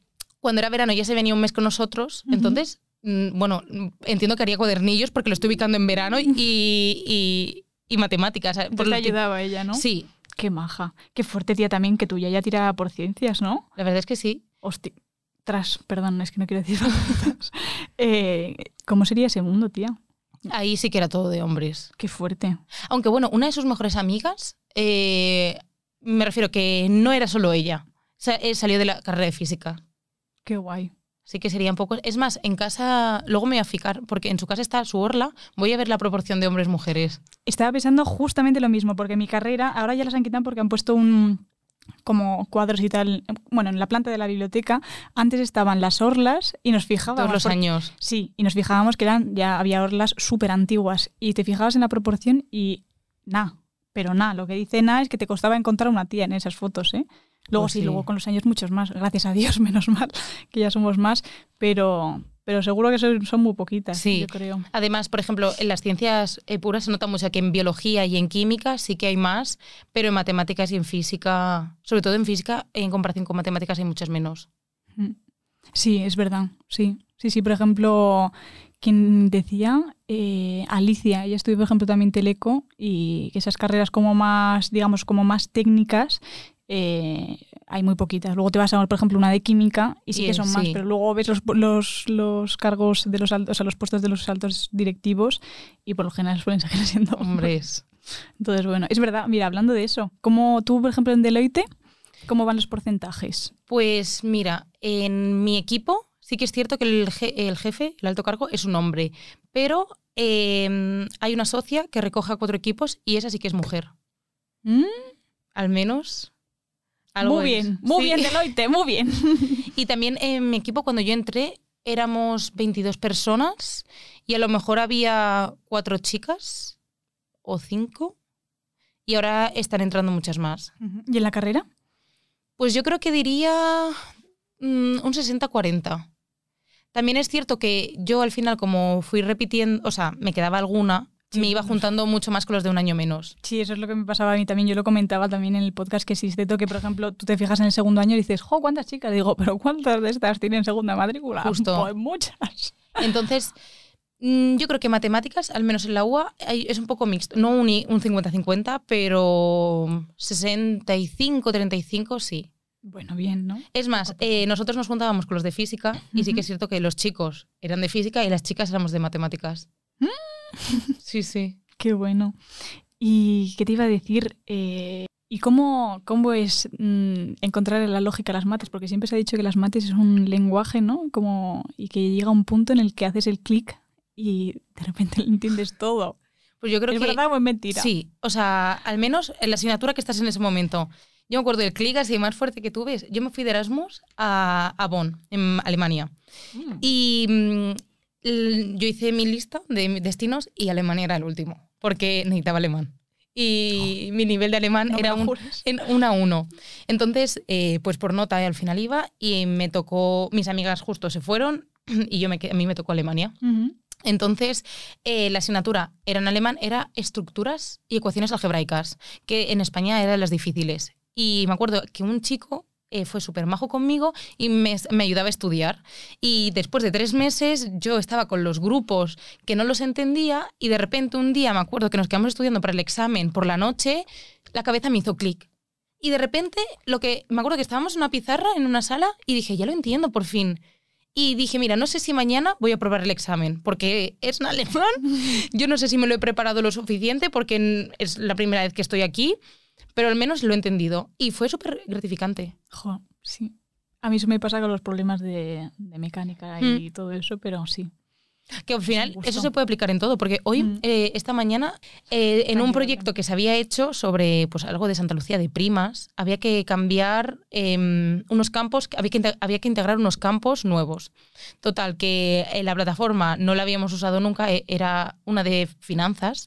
Speaker 2: cuando era verano ya se venía un mes con nosotros. Entonces, mm, bueno, entiendo que haría cuadernillos porque lo estoy ubicando en verano y, y, y matemáticas.
Speaker 1: Por
Speaker 2: Por
Speaker 1: te ayudaba ella, ¿no?
Speaker 2: Sí,
Speaker 1: Qué maja. Qué fuerte, tía, también que tuya ya tiraba por ciencias, ¿no?
Speaker 2: la verdad es que sí.
Speaker 1: Hostia. Tras, perdón, es que no quiero decir palabras. [LAUGHS] eh, ¿Cómo sería ese mundo, tía?
Speaker 2: Ahí sí que era todo de hombres.
Speaker 1: Qué fuerte.
Speaker 2: Aunque bueno, una de sus mejores amigas, eh, me refiero que no era solo ella. Eh, salió de la carrera de física.
Speaker 1: Qué guay.
Speaker 2: Así que serían pocos. Es más, en casa, luego me voy a fijar, porque en su casa está su orla, voy a ver la proporción de hombres-mujeres.
Speaker 1: Estaba pensando justamente lo mismo, porque mi carrera, ahora ya las han quitado porque han puesto un como cuadros y tal, bueno, en la planta de la biblioteca, antes estaban las orlas y nos fijábamos.
Speaker 2: Todos los años.
Speaker 1: Sí, y nos fijábamos que eran, ya había orlas súper antiguas y te fijabas en la proporción y nada, pero nada, lo que dice nada es que te costaba encontrar una tía en esas fotos, ¿eh? Luego
Speaker 2: Pues
Speaker 1: sí,
Speaker 2: sí.
Speaker 1: luego con los años muchos más, gracias a Dios, [LAUGHS] menos mal, que ya somos más, pero, pero seguro que son, son muy poquitas,
Speaker 2: Sí.
Speaker 1: yo creo.
Speaker 2: Además, por ejemplo, en las ciencias eh, puras se nota mucho que en biología y en química sí que hay más, pero en matemáticas y en física, sobre todo en física, en comparación con matemáticas hay muchas menos.
Speaker 1: Mm. Sí, es verdad, sí. Sí, sí, por ejemplo, quien decía, Eh, Alicia, ella estudió, por ejemplo, también Teleco y que esas carreras como más, digamos, como más técnicas, eh, hay muy poquitas. Luego te vas a, por ejemplo, una de química y sí que son más,
Speaker 2: sí.
Speaker 1: pero luego ves los, los, los cargos de los altos, o sea, los puestos de los altos directivos y por lo general suelen seguir [LAUGHS] siendo hombres.
Speaker 2: Hombres.
Speaker 1: Entonces, bueno, es verdad, mira, hablando de eso, como tú, por ejemplo, en Deloitte, ¿cómo van los porcentajes?
Speaker 2: Pues mira, en mi equipo sí que es cierto que el, je- el jefe, el alto cargo, es un hombre, pero eh, hay una socia que recoge a cuatro equipos y esa sí que es mujer.
Speaker 1: ¿Mm?
Speaker 2: Al menos. Algo
Speaker 1: Muy
Speaker 2: es.
Speaker 1: bien, muy
Speaker 2: Sí.
Speaker 1: bien, Deloitte, muy bien. [LAUGHS]
Speaker 2: Y también en mi equipo, cuando yo entré, éramos 22 personas y a lo mejor había cuatro chicas o cinco. Y ahora están entrando muchas más.
Speaker 1: ¿Y en la carrera?
Speaker 2: Pues yo creo que diría mm, un 60-40. También es cierto que yo al final, como fui repitiendo, o sea, me quedaba alguna,
Speaker 1: Sí,
Speaker 2: me iba juntando mucho más con los de un año menos.
Speaker 1: Sí, eso es lo que me pasaba a mí también. Yo lo comentaba también en el podcast que existe que, por ejemplo, tú te fijas en el segundo año y dices, jo, ¿cuántas chicas? Digo, pero ¿cuántas de estas tienen segunda matrícula?
Speaker 2: Justo. [LAUGHS]
Speaker 1: Pues muchas.
Speaker 2: Entonces, mm, yo creo que matemáticas, al menos en la UA, es un poco mixto. No un, i- un 50-50, pero 65-35 sí.
Speaker 1: Bueno, bien, ¿no?
Speaker 2: Es más, eh, nosotros nos juntábamos con los de física y sí que es cierto que los chicos eran de física y las chicas éramos de matemáticas. Sí, sí.
Speaker 1: Qué bueno. ¿Y qué te iba a decir? Eh, ¿Y cómo, cómo es mm, encontrar la lógica a las mates? Porque siempre se ha dicho que las mates es un lenguaje, ¿no? Como, y que llega un punto en el que haces el clic y de repente [LAUGHS] lo entiendes todo.
Speaker 2: Pues yo creo
Speaker 1: ¿Es
Speaker 2: que
Speaker 1: verdad o es mentira?
Speaker 2: Sí, o sea, al menos en la asignatura que estás en ese momento. Yo me acuerdo del clic así más fuerte que tú ves. Yo me fui de Erasmus a, a Bonn, en Alemania.
Speaker 1: Mm.
Speaker 2: Y mm, yo hice mi lista de mis destinos y Alemania era el último, porque necesitaba alemán. Y mi nivel de alemán
Speaker 1: Oh. No
Speaker 2: era un, en un a uno. Entonces, eh, pues por nota al final iba y me tocó, mis amigas justo se fueron [CLEARS THROAT] y yo me, a mí me tocó Alemania. Entonces, eh, la asignatura era en alemán, era estructuras y ecuaciones algebraicas, que en España eran las difíciles. Y me acuerdo que un chico eh, fue súper majo conmigo y me, me ayudaba a estudiar. Y después de tres meses yo estaba con los grupos que no los entendía y de repente un día me acuerdo que nos quedamos estudiando para el examen por la noche, la cabeza me hizo clic. Y de repente, lo que me acuerdo que estábamos en una pizarra, en una sala, y dije, ya lo entiendo por fin. Y dije, mira, no sé si mañana voy a probar el examen, porque es en alemán. [LAUGHS] Yo no sé si me lo he preparado lo suficiente, porque es la primera vez que estoy aquí. Pero al menos lo he entendido y fue súper gratificante.
Speaker 1: Jo, sí. A mí eso me pasa con los problemas de, de mecánica y todo eso, pero sí.
Speaker 2: Que al final eso se puede aplicar en todo, porque hoy,
Speaker 1: Mm.
Speaker 2: eh, esta mañana, eh, en un proyecto que se había hecho sobre pues, algo de Santa Lucía de primas, había que cambiar em, unos campos, había que, había que integrar unos campos nuevos. Total, que eh, la plataforma no la habíamos usado nunca, eh, era una de finanzas.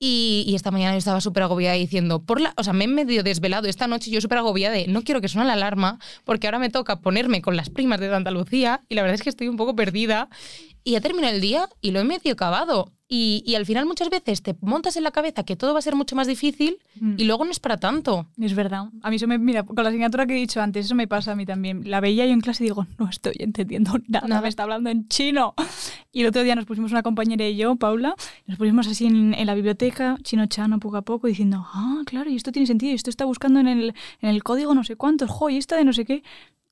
Speaker 2: Y, esta mañana yo estaba súper agobiada diciendo, por la, o sea, me he medio desvelado esta noche, yo súper agobiada de, no quiero que suene la alarma, porque ahora me toca ponerme con las primas de Santa Lucía y la verdad es que estoy un poco perdida. Y ya terminó el día y lo he medio acabado. Y, y al final muchas veces te montas en la cabeza que todo va a ser mucho más difícil
Speaker 1: Mm.
Speaker 2: y luego no es para tanto.
Speaker 1: Es verdad. A mí eso me, mira, con la asignatura que he dicho antes, eso me pasa a mí también. La veía yo en clase y digo, no estoy entendiendo nada,
Speaker 2: Nada.
Speaker 1: me está hablando en chino. Y el otro día nos pusimos una compañera y yo, Paula, nos pusimos así en, en la biblioteca, chino chano, poco a poco, diciendo, ah, claro, y esto tiene sentido, y esto está buscando en el, en el código no sé cuántos, jo, y esta de no sé qué.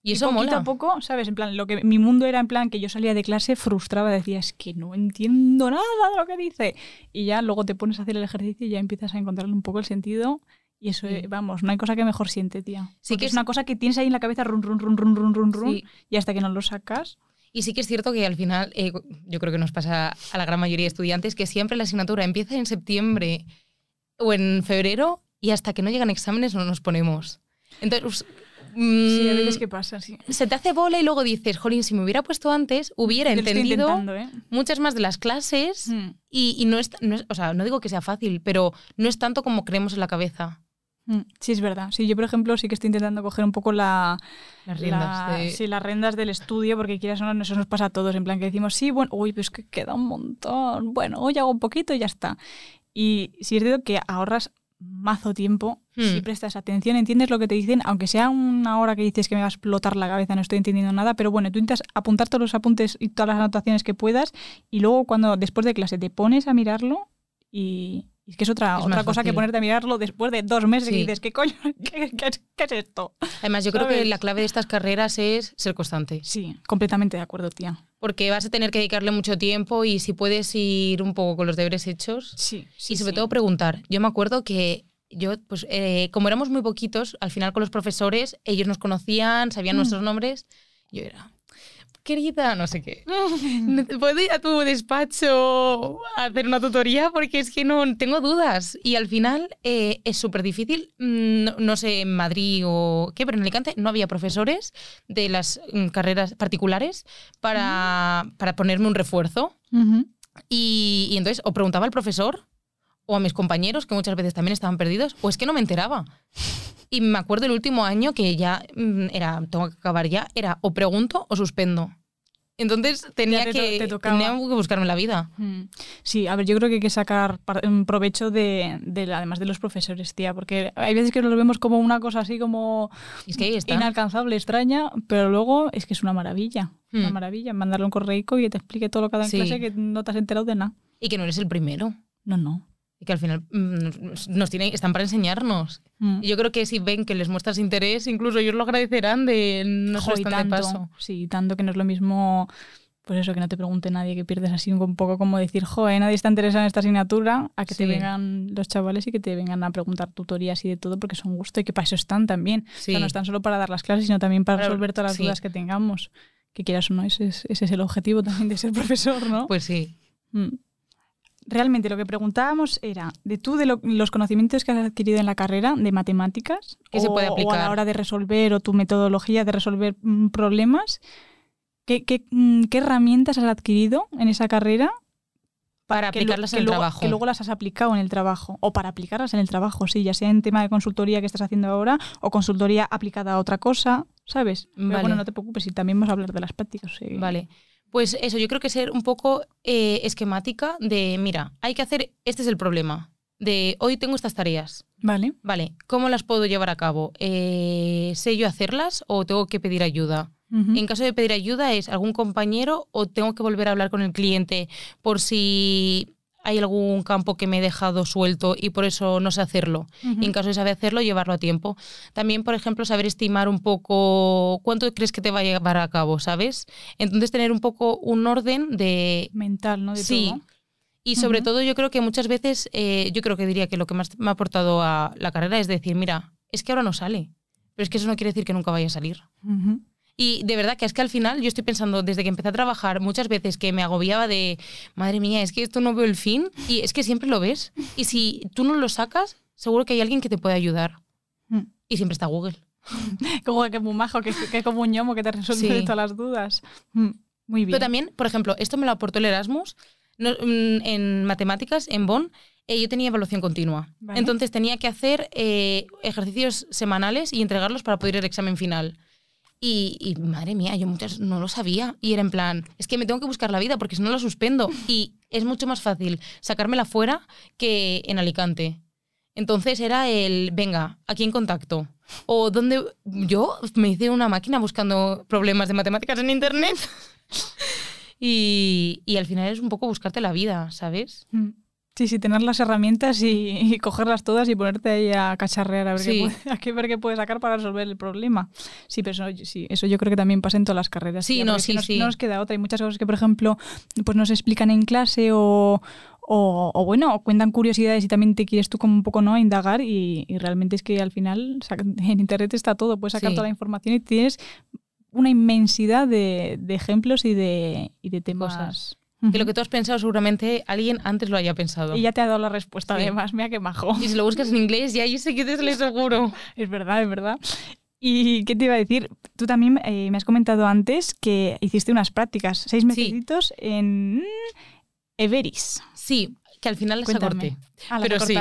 Speaker 2: Y eso
Speaker 1: poquito
Speaker 2: mola.
Speaker 1: a poco, ¿sabes? En plan, lo que mi mundo era en plan que yo salía de clase frustrada, decía, es que no entiendo nada de lo que dice. Y ya luego te pones a hacer el ejercicio y ya empiezas a encontrarle un poco el sentido. Y eso,
Speaker 2: Sí.
Speaker 1: eh, vamos, no hay cosa que mejor siente, tía.
Speaker 2: Sí
Speaker 1: Porque
Speaker 2: que
Speaker 1: es una cosa que tienes ahí en la cabeza, run, run, run, run, run, run, run,
Speaker 2: Sí.
Speaker 1: y hasta que no lo sacas.
Speaker 2: Y sí que es cierto que al final, eh, yo creo que nos pasa a la gran mayoría de estudiantes, que siempre la asignatura empieza en septiembre o en febrero y hasta que no llegan exámenes no nos ponemos. Entonces,
Speaker 1: Sí, a
Speaker 2: mm,
Speaker 1: veces que pasa, sí.
Speaker 2: se te hace bola y luego dices, jolín, si me hubiera puesto antes, hubiera
Speaker 1: Yo
Speaker 2: entendido
Speaker 1: ¿eh?
Speaker 2: muchas más de las clases
Speaker 1: Mm,
Speaker 2: y, y no, es, no es- o sea, no digo que sea fácil, pero no es tanto como creemos en la cabeza.
Speaker 1: mm. Sí, es verdad. Sí, yo, por ejemplo, sí que estoy intentando coger un poco la,
Speaker 2: Las riendas
Speaker 1: la-
Speaker 2: de...
Speaker 1: sí, las rendas del estudio, porque quieras o no, eso nos pasa a todos, en plan que decimos, sí, bueno, uy, pues que queda un montón, bueno, hoy hago un poquito y ya está. Y sí es cierto que ahorras mazo tiempo
Speaker 2: Hmm.
Speaker 1: si prestas atención, entiendes lo que te dicen, aunque sea una hora que dices que me va a explotar la cabeza, no estoy entendiendo nada, pero bueno, tú intentas apuntar todos los apuntes y todas las anotaciones que puedas y luego cuando después de clase te pones a mirarlo y... y es que es otra,
Speaker 2: Es
Speaker 1: otra cosa que ponerte a mirarlo después de dos meses y dices, ¿qué coño? [LAUGHS] ¿Qué, qué es- qué es esto?
Speaker 2: Además, yo creo que la clave de estas carreras es ser constante.
Speaker 1: Sí, completamente de acuerdo, tía.
Speaker 2: Porque vas a tener que dedicarle mucho tiempo y si puedes ir un poco con los deberes hechos.
Speaker 1: Sí,
Speaker 2: y sobre todo preguntar. Yo me acuerdo que yo, pues eh, como éramos muy poquitos, al final con los profesores, ellos nos conocían, sabían
Speaker 1: Mm.
Speaker 2: nuestros nombres. Yo era, querida, no sé qué. [LAUGHS] ¿Puedo ir a tu despacho a hacer una tutoría? Porque es que no tengo dudas. Y al final eh, es súper difícil. Mm, No, no sé en Madrid o qué, pero en Alicante no había profesores de las mm, carreras particulares para, para ponerme un refuerzo.
Speaker 1: Ujú.
Speaker 2: Y, y entonces o preguntaba al profesor o a mis compañeros, que muchas veces también estaban perdidos, o es que no me enteraba. Y me acuerdo el último año que ya mm, era, tengo que acabar ya, era o pregunto o suspendo. Entonces tenía,
Speaker 1: te
Speaker 2: que,
Speaker 1: te
Speaker 2: tenía que buscarme la vida.
Speaker 1: Mm. Sí, a ver, yo creo que hay que sacar un provecho de, de además de los profesores, tía, porque hay veces que los vemos como una cosa así como
Speaker 2: es que
Speaker 1: inalcanzable, extraña, pero luego es que es una maravilla, una
Speaker 2: Hmm.
Speaker 1: maravilla, mandarle un correico y que te explique todo lo que da en
Speaker 2: Sí.
Speaker 1: clase que no te has enterado de nada.
Speaker 2: Y que no eres el primero.
Speaker 1: No, no.
Speaker 2: Que al final mm, nos- tienen, están para enseñarnos.
Speaker 1: Mm.
Speaker 2: Y yo creo que si ven que les muestras interés, incluso ellos lo agradecerán de no
Speaker 1: Jo, y
Speaker 2: estar de
Speaker 1: tanto,
Speaker 2: paso.
Speaker 1: Sí, tanto que no es lo mismo, pues eso, que no te pregunte nadie, que pierdes así un poco como decir, joder, nadie está interesado en esta asignatura, a que te
Speaker 2: Sí.
Speaker 1: vengan los chavales y que te vengan a preguntar tutorías y de todo, porque son gusto y que para eso están también. O sea,
Speaker 2: Sí.
Speaker 1: no están solo para dar las clases, sino también para
Speaker 2: Para-
Speaker 1: resolver todas las
Speaker 2: sí.
Speaker 1: dudas que tengamos. Que quieras o no, ese es, ese es el objetivo también de ser [LAUGHS] profesor, ¿no?
Speaker 2: Pues sí.
Speaker 1: Mm. Realmente lo que preguntábamos era, de tú, de lo- los conocimientos que has adquirido en la carrera de matemáticas,
Speaker 2: ¿Qué se
Speaker 1: o-
Speaker 2: puede
Speaker 1: o a
Speaker 2: aplicar?
Speaker 1: la hora de resolver, o tu metodología de resolver mm, problemas, ¿qué, qué, mm, qué herramientas has adquirido en esa carrera?
Speaker 2: Para
Speaker 1: que lo-
Speaker 2: aplicarlas
Speaker 1: que
Speaker 2: en el
Speaker 1: luego,
Speaker 2: trabajo.
Speaker 1: Que luego las has aplicado en el trabajo, o para aplicarlas en el trabajo, sí, ya sea en tema de consultoría que estás haciendo ahora, o consultoría aplicada a otra cosa, ¿sabes? Pero
Speaker 2: Vale.
Speaker 1: bueno, no te preocupes, y también vamos a hablar de las prácticas. sí.
Speaker 2: Vale. Pues eso, yo creo que ser un poco eh, esquemática de, mira, hay que hacer, este es el problema, de hoy tengo estas tareas.
Speaker 1: Vale.
Speaker 2: Vale, ¿cómo las puedo llevar a cabo? Eh, ¿Sé yo hacerlas o tengo que pedir ayuda? En caso de pedir ayuda, ¿es algún compañero o tengo que volver a hablar con el cliente por si hay algún campo que me he dejado suelto y por eso no sé hacerlo? Y en caso de saber hacerlo, llevarlo a tiempo. También, por ejemplo, saber estimar un poco cuánto crees que te va a llevar a cabo, ¿sabes? Entonces, tener un poco un orden de...
Speaker 1: Mental, ¿no? De
Speaker 2: sí.
Speaker 1: todo.
Speaker 2: Y sobre todo yo creo que muchas veces, eh, yo creo que diría que lo que más me ha aportado a la carrera es decir, mira, es que ahora no sale, pero es que eso no quiere decir que nunca vaya a salir. Y de verdad que es que al final yo estoy pensando, desde que empecé a trabajar, muchas veces que me agobiaba de, madre mía, es que esto no veo el fin, y es que siempre lo ves. Y si tú no lo sacas, seguro que hay alguien que te puede ayudar.
Speaker 1: Mm.
Speaker 2: Y siempre está Google. [LAUGHS]
Speaker 1: Como que muy majo, que, que como un ñomo que te resuelve
Speaker 2: Sí.
Speaker 1: todas las dudas. Mm, Muy bien.
Speaker 2: Pero también, por ejemplo, esto me lo aportó el Erasmus no- mm, en matemáticas en Bonn. eh, yo tenía evaluación continua.
Speaker 1: Vale.
Speaker 2: Entonces tenía que hacer eh, ejercicios semanales y entregarlos para poder ir al examen final. Y, y, madre mía, yo muchas no lo sabía. Y era en plan, es que me tengo que buscar la vida porque si no lo suspendo. Y es mucho más fácil sacármela fuera que en Alicante. Entonces era el, venga, aquí en contacto. O donde yo me hice una máquina buscando problemas de matemáticas en internet. [LAUGHS] y, y al final es un poco buscarte la vida, ¿sabes?
Speaker 1: Mm. Sí, sí, tener las herramientas y, y cogerlas todas y ponerte ahí a cacharrear a ver,
Speaker 2: Sí. [LAUGHS]
Speaker 1: qué, puede- a ver qué puedes sacar para resolver el problema. Sí, pero eso, sí, eso yo creo que también pasa en todas las carreras.
Speaker 2: Sí, no, sí,
Speaker 1: nos,
Speaker 2: sí.
Speaker 1: no nos queda otra. Hay muchas cosas que, por ejemplo, pues nos explican en clase o, o, o, bueno, o cuentan curiosidades y también te quieres tú como un poco no indagar y, y realmente es que al final [LAUGHS] en internet está todo, puedes sacar
Speaker 2: Sí.
Speaker 1: toda la información y tienes una inmensidad de, de ejemplos y de, y de temas.
Speaker 2: Cosas. Que lo que tú has pensado seguramente alguien antes lo haya pensado.
Speaker 1: Y ya te ha dado la respuesta,
Speaker 2: Sí.
Speaker 1: además. Mira qué majo.
Speaker 2: Y si lo buscas en inglés, ya ahí sí que te seguro. [LAUGHS]
Speaker 1: Es verdad, es verdad. ¿Y qué te iba a decir? Tú también eh, me has comentado antes que hiciste unas prácticas, seis mesecitos en Everis.
Speaker 2: Sí, que al final las
Speaker 1: Cuéntame.
Speaker 2: acorté.
Speaker 1: Ah,
Speaker 2: Pero sí.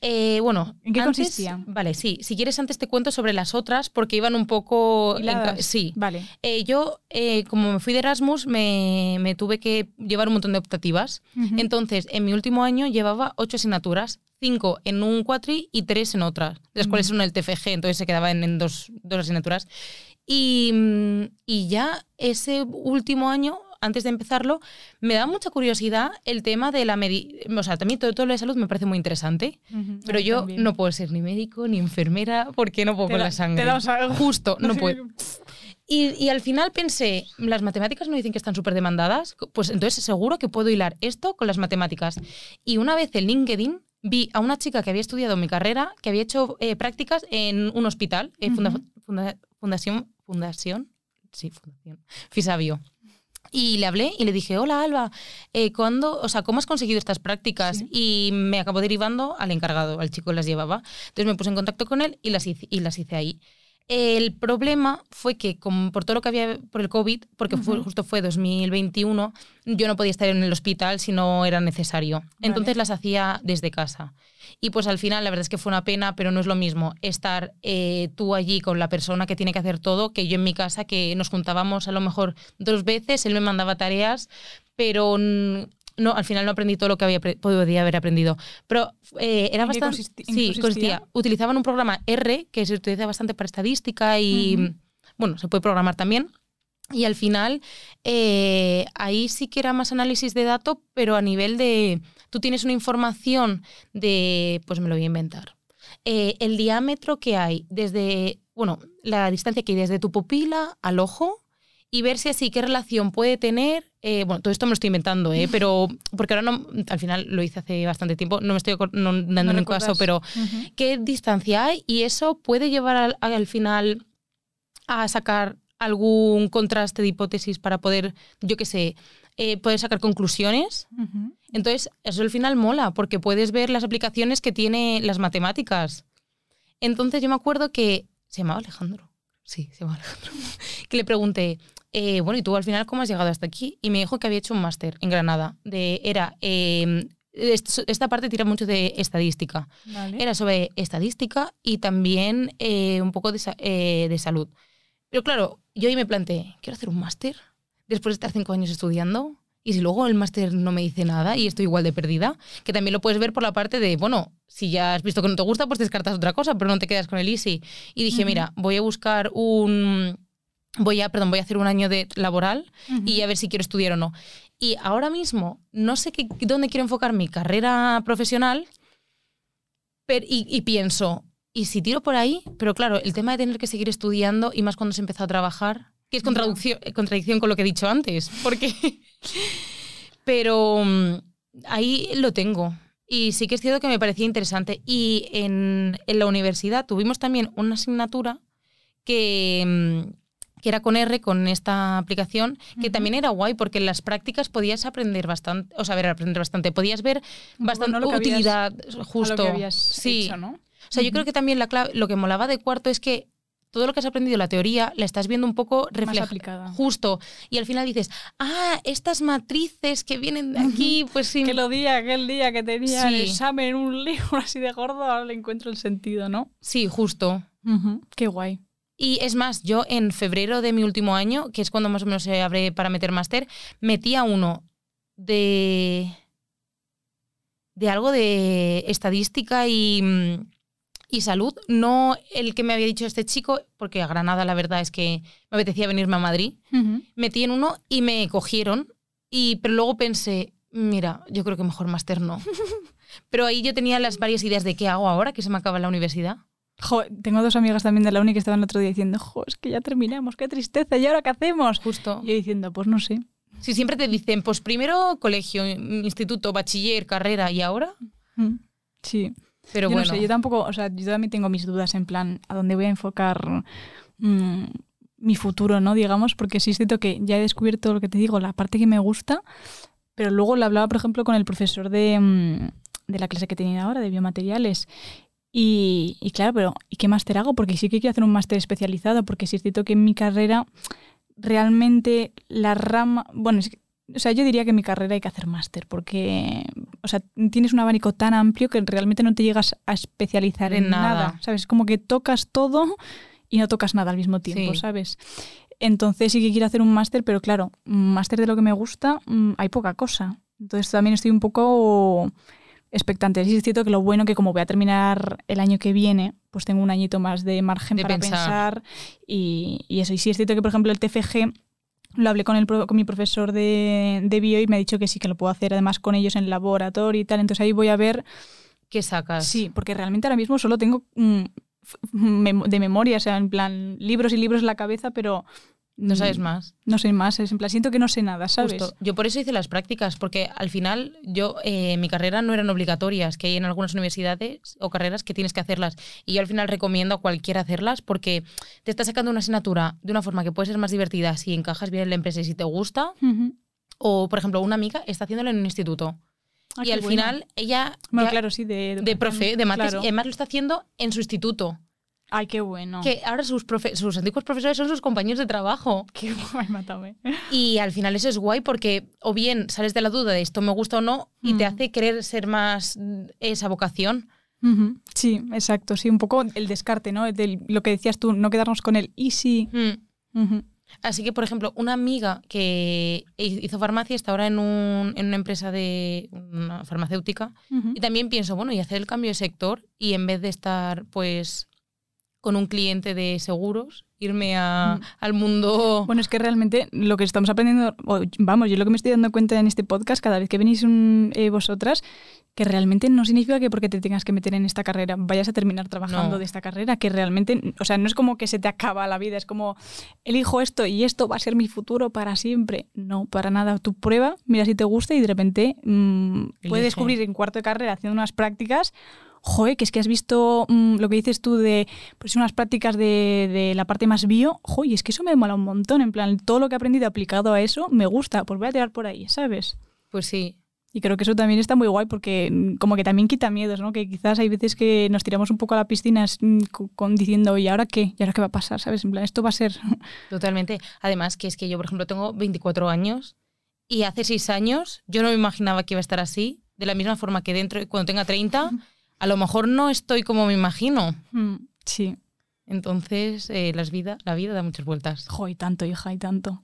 Speaker 2: Eh, bueno,
Speaker 1: ¿En qué
Speaker 2: antes-
Speaker 1: consistían?
Speaker 2: Vale, sí. Si quieres, antes te cuento sobre las otras porque iban un poco. en sí.
Speaker 1: Vale.
Speaker 2: Eh, yo, eh, como me fui de Erasmus, me, me tuve que llevar un montón de optativas. Entonces, en mi último año llevaba ocho asignaturas, cinco en un cuatri y tres en otras, de las cuales una el TFG, entonces se quedaba en, en dos, dos asignaturas. Y, mm, y ya ese último año, antes de empezarlo, me da mucha curiosidad el tema de la medicina. O sea, también todo, todo lo de salud me parece muy interesante,
Speaker 1: Ujú.
Speaker 2: pero
Speaker 1: A mí
Speaker 2: yo
Speaker 1: también.
Speaker 2: no puedo ser ni médico ni enfermera porque no puedo
Speaker 1: Te
Speaker 2: con
Speaker 1: da-
Speaker 2: la sangre.
Speaker 1: te da
Speaker 2: Justo, [LAUGHS] no puedo. Y, y al final pensé, las matemáticas no dicen que están súper demandadas, pues entonces seguro que puedo hilar esto con las matemáticas. Y una vez en LinkedIn vi a una chica que había estudiado mi carrera, que había hecho eh, prácticas en un hospital, eh, funda-
Speaker 1: Ujú.
Speaker 2: funda- fundación, fundación, sí, fundación, Fisabio. Y le hablé y le dije, hola Alba, eh, ¿cuándo, o sea, ¿cómo has conseguido estas prácticas?
Speaker 1: Sí.
Speaker 2: Y me acabó derivando al encargado, al chico que las llevaba. Entonces me puse en contacto con él y las hice, y las hice ahí. El problema fue que, como por todo lo que había por el COVID, porque fue-
Speaker 1: Ujú.
Speaker 2: justo fue 2021, yo no podía estar en el hospital si no era necesario. Entonces las hacía desde casa. Y pues al final la verdad es que fue una pena, pero no es lo mismo estar eh, tú allí con la persona que tiene que hacer todo que yo en mi casa, que nos juntábamos a lo mejor dos veces, él me mandaba tareas, pero no, al final no aprendí todo lo que había podía haber aprendido. Pero eh, era
Speaker 1: ¿En qué
Speaker 2: bastante... sí,
Speaker 1: consistía?
Speaker 2: Utilizaban un programa R, que se utiliza bastante para estadística y, bueno, se puede programar también. Y al final, eh, ahí sí que era más análisis de datos, pero a nivel de, tú tienes una información de, pues me lo voy a inventar, Eh, el diámetro que hay desde, bueno, la distancia que hay desde tu pupila al ojo y ver si así qué relación puede tener. eh, bueno, todo esto me lo estoy inventando, ¿eh? pero [LAUGHS] porque ahora no, al final lo hice hace bastante tiempo, no me estoy no, dando
Speaker 1: No
Speaker 2: caso, pero
Speaker 1: Ujú.
Speaker 2: qué distancia hay y eso puede llevar al, al final a sacar algún contraste de hipótesis para poder, yo qué sé, eh, poder sacar conclusiones. Entonces, eso al final mola, porque puedes ver las aplicaciones que tiene las matemáticas. Entonces, yo me acuerdo que se llamaba Alejandro. Sí, se llamaba Alejandro. [LAUGHS] que le pregunté, eh, bueno, ¿y tú al final cómo has llegado hasta aquí? Y me dijo que había hecho un máster en Granada. De, era, eh, est- esta parte tira mucho de estadística.
Speaker 1: Vale.
Speaker 2: Era sobre estadística y también eh, un poco de, eh, de salud. Pero claro, yo ahí me planteé, ¿quiero hacer un máster? Después de estar cinco años estudiando. Y si luego el máster no me dice nada y estoy igual de perdida, que también lo puedes ver por la parte de, bueno, si ya has visto que no te gusta, pues descartas otra cosa, pero no te quedas con el easy. Y dije,
Speaker 1: Ujú.
Speaker 2: mira, voy a buscar un... Voy a, perdón, voy a hacer un año de laboral y a ver si quiero estudiar o no. Y ahora mismo no sé qué, dónde quiero enfocar mi carrera profesional pero, y, y pienso, ¿y si tiro por ahí? Pero claro, el tema de tener que seguir estudiando y más cuando se empezó a trabajar, que es contradicción, contradicción con lo que he dicho antes, porque... [LAUGHS] pero, mm, ahí lo tengo. Y sí que es cierto que me parecía interesante. Y en, en la universidad tuvimos también una asignatura que, mm, que era con R, con esta aplicación, que también era guay, porque en las prácticas podías aprender bastante, o sea, ver, aprender bastante, podías ver bastante
Speaker 1: ¿no? lo que habías-
Speaker 2: utilidad,
Speaker 1: a lo
Speaker 2: justo.
Speaker 1: que habías
Speaker 2: sí.
Speaker 1: hecho, ¿no?
Speaker 2: O sea, yo creo que también la clave- lo que molaba de cuarto es que todo lo que has aprendido, la teoría, la estás viendo un poco reflejada. Justo. Y al final dices, ah, estas matrices que vienen de aquí, pues sí.
Speaker 1: Que lo día, aquel día que tenía el
Speaker 2: Sí.
Speaker 1: examen en un libro [LAUGHS] así de gordo, ahora le encuentro el sentido, ¿no?
Speaker 2: Sí, justo.
Speaker 1: Qué guay.
Speaker 2: Y es más, yo en febrero de mi último año, que es cuando más o menos se abre para meter máster, metí a uno de. de algo de estadística y, y salud. No el que me había dicho este chico, porque a Granada la verdad es que me apetecía venirme a Madrid. Metí en uno y me cogieron. Y, pero luego pensé, mira, yo creo que mejor máster no. [LAUGHS] pero ahí yo tenía las varias ideas de qué hago ahora que se me acaba la universidad.
Speaker 1: Jo, tengo dos amigas también de la uni que estaban el otro día diciendo, jo, es que ya terminamos, qué tristeza, ¿y ahora qué hacemos?
Speaker 2: Justo.
Speaker 1: Y yo diciendo, pues no sé.
Speaker 2: Si siempre te dicen, pues primero colegio, instituto, bachiller, carrera y ahora.
Speaker 1: Mm, Sí.
Speaker 2: Pero
Speaker 1: yo
Speaker 2: bueno,
Speaker 1: no sé, yo tampoco, o sea, yo también tengo mis dudas en plan a dónde voy a enfocar mm, mi futuro, ¿no? Digamos, porque sí siento que ya he descubierto lo que te digo, la parte que me gusta, pero luego lo hablaba, por ejemplo, con el profesor de, mm, de la clase que tenía ahora, de biomateriales. Y, y claro, pero ¿y qué máster hago? Porque sí que quiero hacer un máster especializado, porque sí es cierto que en mi carrera realmente la rama, bueno, es que- o sea, yo diría que en mi carrera hay que hacer máster, porque, o sea, tienes un abanico tan amplio que realmente no te llegas a especializar en,
Speaker 2: En
Speaker 1: nada.
Speaker 2: nada.
Speaker 1: ¿sabes? Como que tocas todo y no tocas nada al mismo tiempo,
Speaker 2: Sí.
Speaker 1: ¿sabes? Entonces sí que quiero hacer un máster, pero claro, máster de lo que me gusta, mm, hay poca cosa. Entonces también estoy un poco expectante. Sí es cierto que lo bueno que como voy a terminar el año que viene, pues tengo un añito más de margen
Speaker 2: De
Speaker 1: para
Speaker 2: pensar.
Speaker 1: pensar, y, y eso. Y sí es cierto que, por ejemplo, el TFG lo hablé con, el, con mi profesor de, de bio y me ha dicho que sí, que lo puedo hacer además con ellos en laboratorio y tal. Entonces ahí voy a ver,
Speaker 2: ¿qué sacas?
Speaker 1: sí, porque realmente ahora mismo solo tengo mm, mem- de memoria, o sea, en plan libros y libros en la cabeza, pero...
Speaker 2: No sabes
Speaker 1: mm,
Speaker 2: más.
Speaker 1: No sé más, es en plan, siento que no sé nada, ¿sabes?
Speaker 2: Justo. Yo por eso hice las prácticas, porque al final yo, eh, mi carrera no eran obligatorias, que hay en algunas universidades o carreras que tienes que hacerlas. Y yo al final recomiendo a cualquiera hacerlas porque te está sacando una asignatura de una forma que puede ser más divertida si encajas bien en la empresa y si te gusta. O, por ejemplo, una amiga está haciéndolo en un instituto.
Speaker 1: Ah,
Speaker 2: y al final ella
Speaker 1: Bueno,
Speaker 2: ya-
Speaker 1: claro, sí, de...
Speaker 2: de profe, de mates,
Speaker 1: claro.
Speaker 2: y además lo está haciendo en su instituto.
Speaker 1: Ay, qué bueno.
Speaker 2: Que ahora sus, profe- sus antiguos profesores son sus compañeros de trabajo. [LAUGHS]
Speaker 1: Qué guay, mátame.
Speaker 2: Y al final eso es guay porque o bien sales de la duda de esto me gusta o no y te
Speaker 1: Mm.
Speaker 2: hace querer ser más mm, esa vocación.
Speaker 1: Sí, exacto, sí, un poco el descarte, ¿no? Lo que decías tú, no quedarnos con el easy.
Speaker 2: Mm.
Speaker 1: Ujú.
Speaker 2: Así que, por ejemplo, una amiga que hizo farmacia está ahora en, un- en una empresa de una farmacéutica y también pienso, bueno, y hacer el cambio de sector y en vez de estar, pues, con un cliente de seguros, irme a-
Speaker 1: Mm.
Speaker 2: al mundo...
Speaker 1: Bueno, es que realmente lo que estamos aprendiendo, vamos, yo lo que me estoy dando cuenta en este podcast cada vez que venís un- eh, vosotras, que realmente no significa que porque te tengas que meter en esta carrera vayas a terminar trabajando
Speaker 2: No.
Speaker 1: de esta carrera, que realmente, o sea, no es como que se te acaba la vida, es como elijo esto y esto va a ser mi futuro para siempre. No, para nada. Tú prueba, mira si te gusta y de repente mm,
Speaker 2: Elige.
Speaker 1: puedes descubrir en cuarto de carrera haciendo unas prácticas. Joder, que es que has visto mm, lo que dices tú de pues unas prácticas de, de la parte más bio. Joder, es que eso me mola un montón. En plan, todo lo que he aprendido aplicado a eso me gusta. Pues voy a tirar por ahí, ¿sabes?
Speaker 2: Pues sí,
Speaker 1: Y creo que eso también está muy guay porque mm, como que también quita miedos, ¿no? Que quizás hay veces que nos tiramos un poco a la piscina mm, co- con, diciendo, ¿y ahora qué? ¿Y ahora qué va a pasar? ¿Sabes? En plan, esto va a ser... [LAUGHS]
Speaker 2: Totalmente. Además, que es que yo, por ejemplo, tengo 24 años y hace 6 años yo no me imaginaba que iba a estar así, de la misma forma que dentro, cuando tenga 30, a lo mejor no estoy como me imagino.
Speaker 1: Mm, Sí.
Speaker 2: Entonces, eh, las vida, la vida da muchas vueltas.
Speaker 1: Jo, y tanto, hija, y tanto.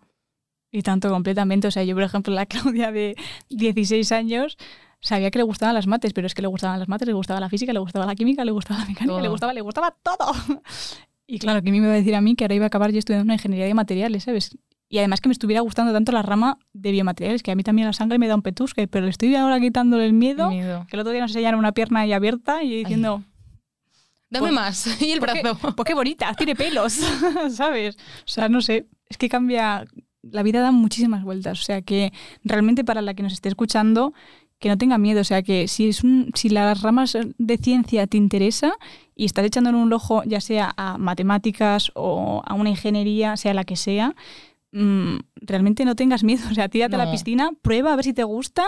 Speaker 1: Y tanto completamente. O sea, yo, por ejemplo, la [LAUGHS] Claudia de 16 años sabía que le gustaban las mates, pero es que le gustaban las mates, le gustaba la física, le gustaba la química, le gustaba la mecánica, le gustaba, le gustaba todo. [LAUGHS] Y claro, que a mí me iba a decir a mí que ahora iba a acabar yo estudiando una ingeniería de materiales, ¿sabes? Y además que me estuviera gustando tanto la rama de biomateriales, que a mí también la sangre me da un petusque, pero le estoy ahora quitándole el miedo,
Speaker 2: Miedo.
Speaker 1: que el otro día nos enseñaron una pierna ahí abierta y diciendo,
Speaker 2: Dame
Speaker 1: Pues-
Speaker 2: más. [LAUGHS] y el brazo.
Speaker 1: Pues qué bonita, tiene pelos, [LAUGHS] ¿sabes? O sea, no sé, es que cambia, la vida da muchísimas vueltas, o sea que realmente para la que nos esté escuchando, que no tenga miedo. O sea, que si, es un, si las ramas de ciencia te interesa y estás echando en un ojo, ya sea a matemáticas o a una ingeniería, sea la que sea, mm, realmente no tengas miedo. O sea, tírate a la
Speaker 2: No.
Speaker 1: piscina, prueba a ver si te gusta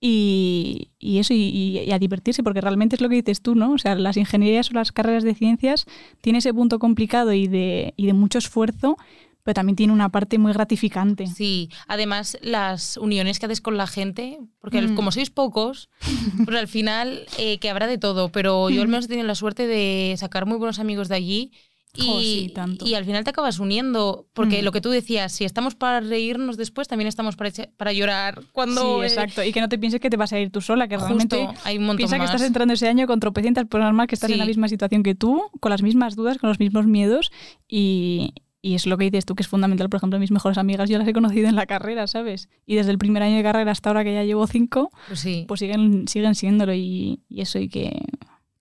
Speaker 1: y, y eso, y, y a divertirse, porque realmente es lo que dices tú, ¿no? O sea, las ingenierías o las carreras de ciencias tienen ese punto complicado y de, y de mucho esfuerzo, pero también tiene una parte muy gratificante.
Speaker 2: Sí, además las uniones que haces con la gente, porque
Speaker 1: Mm.
Speaker 2: como sois pocos, [LAUGHS] pues al final eh, que habrá de todo, pero yo al menos he tenido la suerte de sacar muy buenos amigos de allí. Y,
Speaker 1: Jo, sí, tanto.
Speaker 2: y al final te acabas uniendo, porque
Speaker 1: Mm.
Speaker 2: lo que tú decías, si estamos para reírnos después, también estamos para, para llorar cuando...
Speaker 1: sí,
Speaker 2: eh,
Speaker 1: exacto. Y que no te pienses que te vas a ir tú sola, que
Speaker 2: justo,
Speaker 1: realmente
Speaker 2: hay un montón
Speaker 1: piensa que
Speaker 2: más.
Speaker 1: estás entrando ese año con tropecientas personas más que estás en la
Speaker 2: Sí.
Speaker 1: misma situación que tú, con las mismas dudas, con los mismos miedos y, y es lo que dices tú que es fundamental. Por ejemplo, mis mejores amigas yo las he conocido en la carrera, ¿sabes? Y desde el primer año de carrera hasta ahora que ya llevo cinco,
Speaker 2: Pues sí,
Speaker 1: pues siguen, siguen siéndolo y, y eso y que...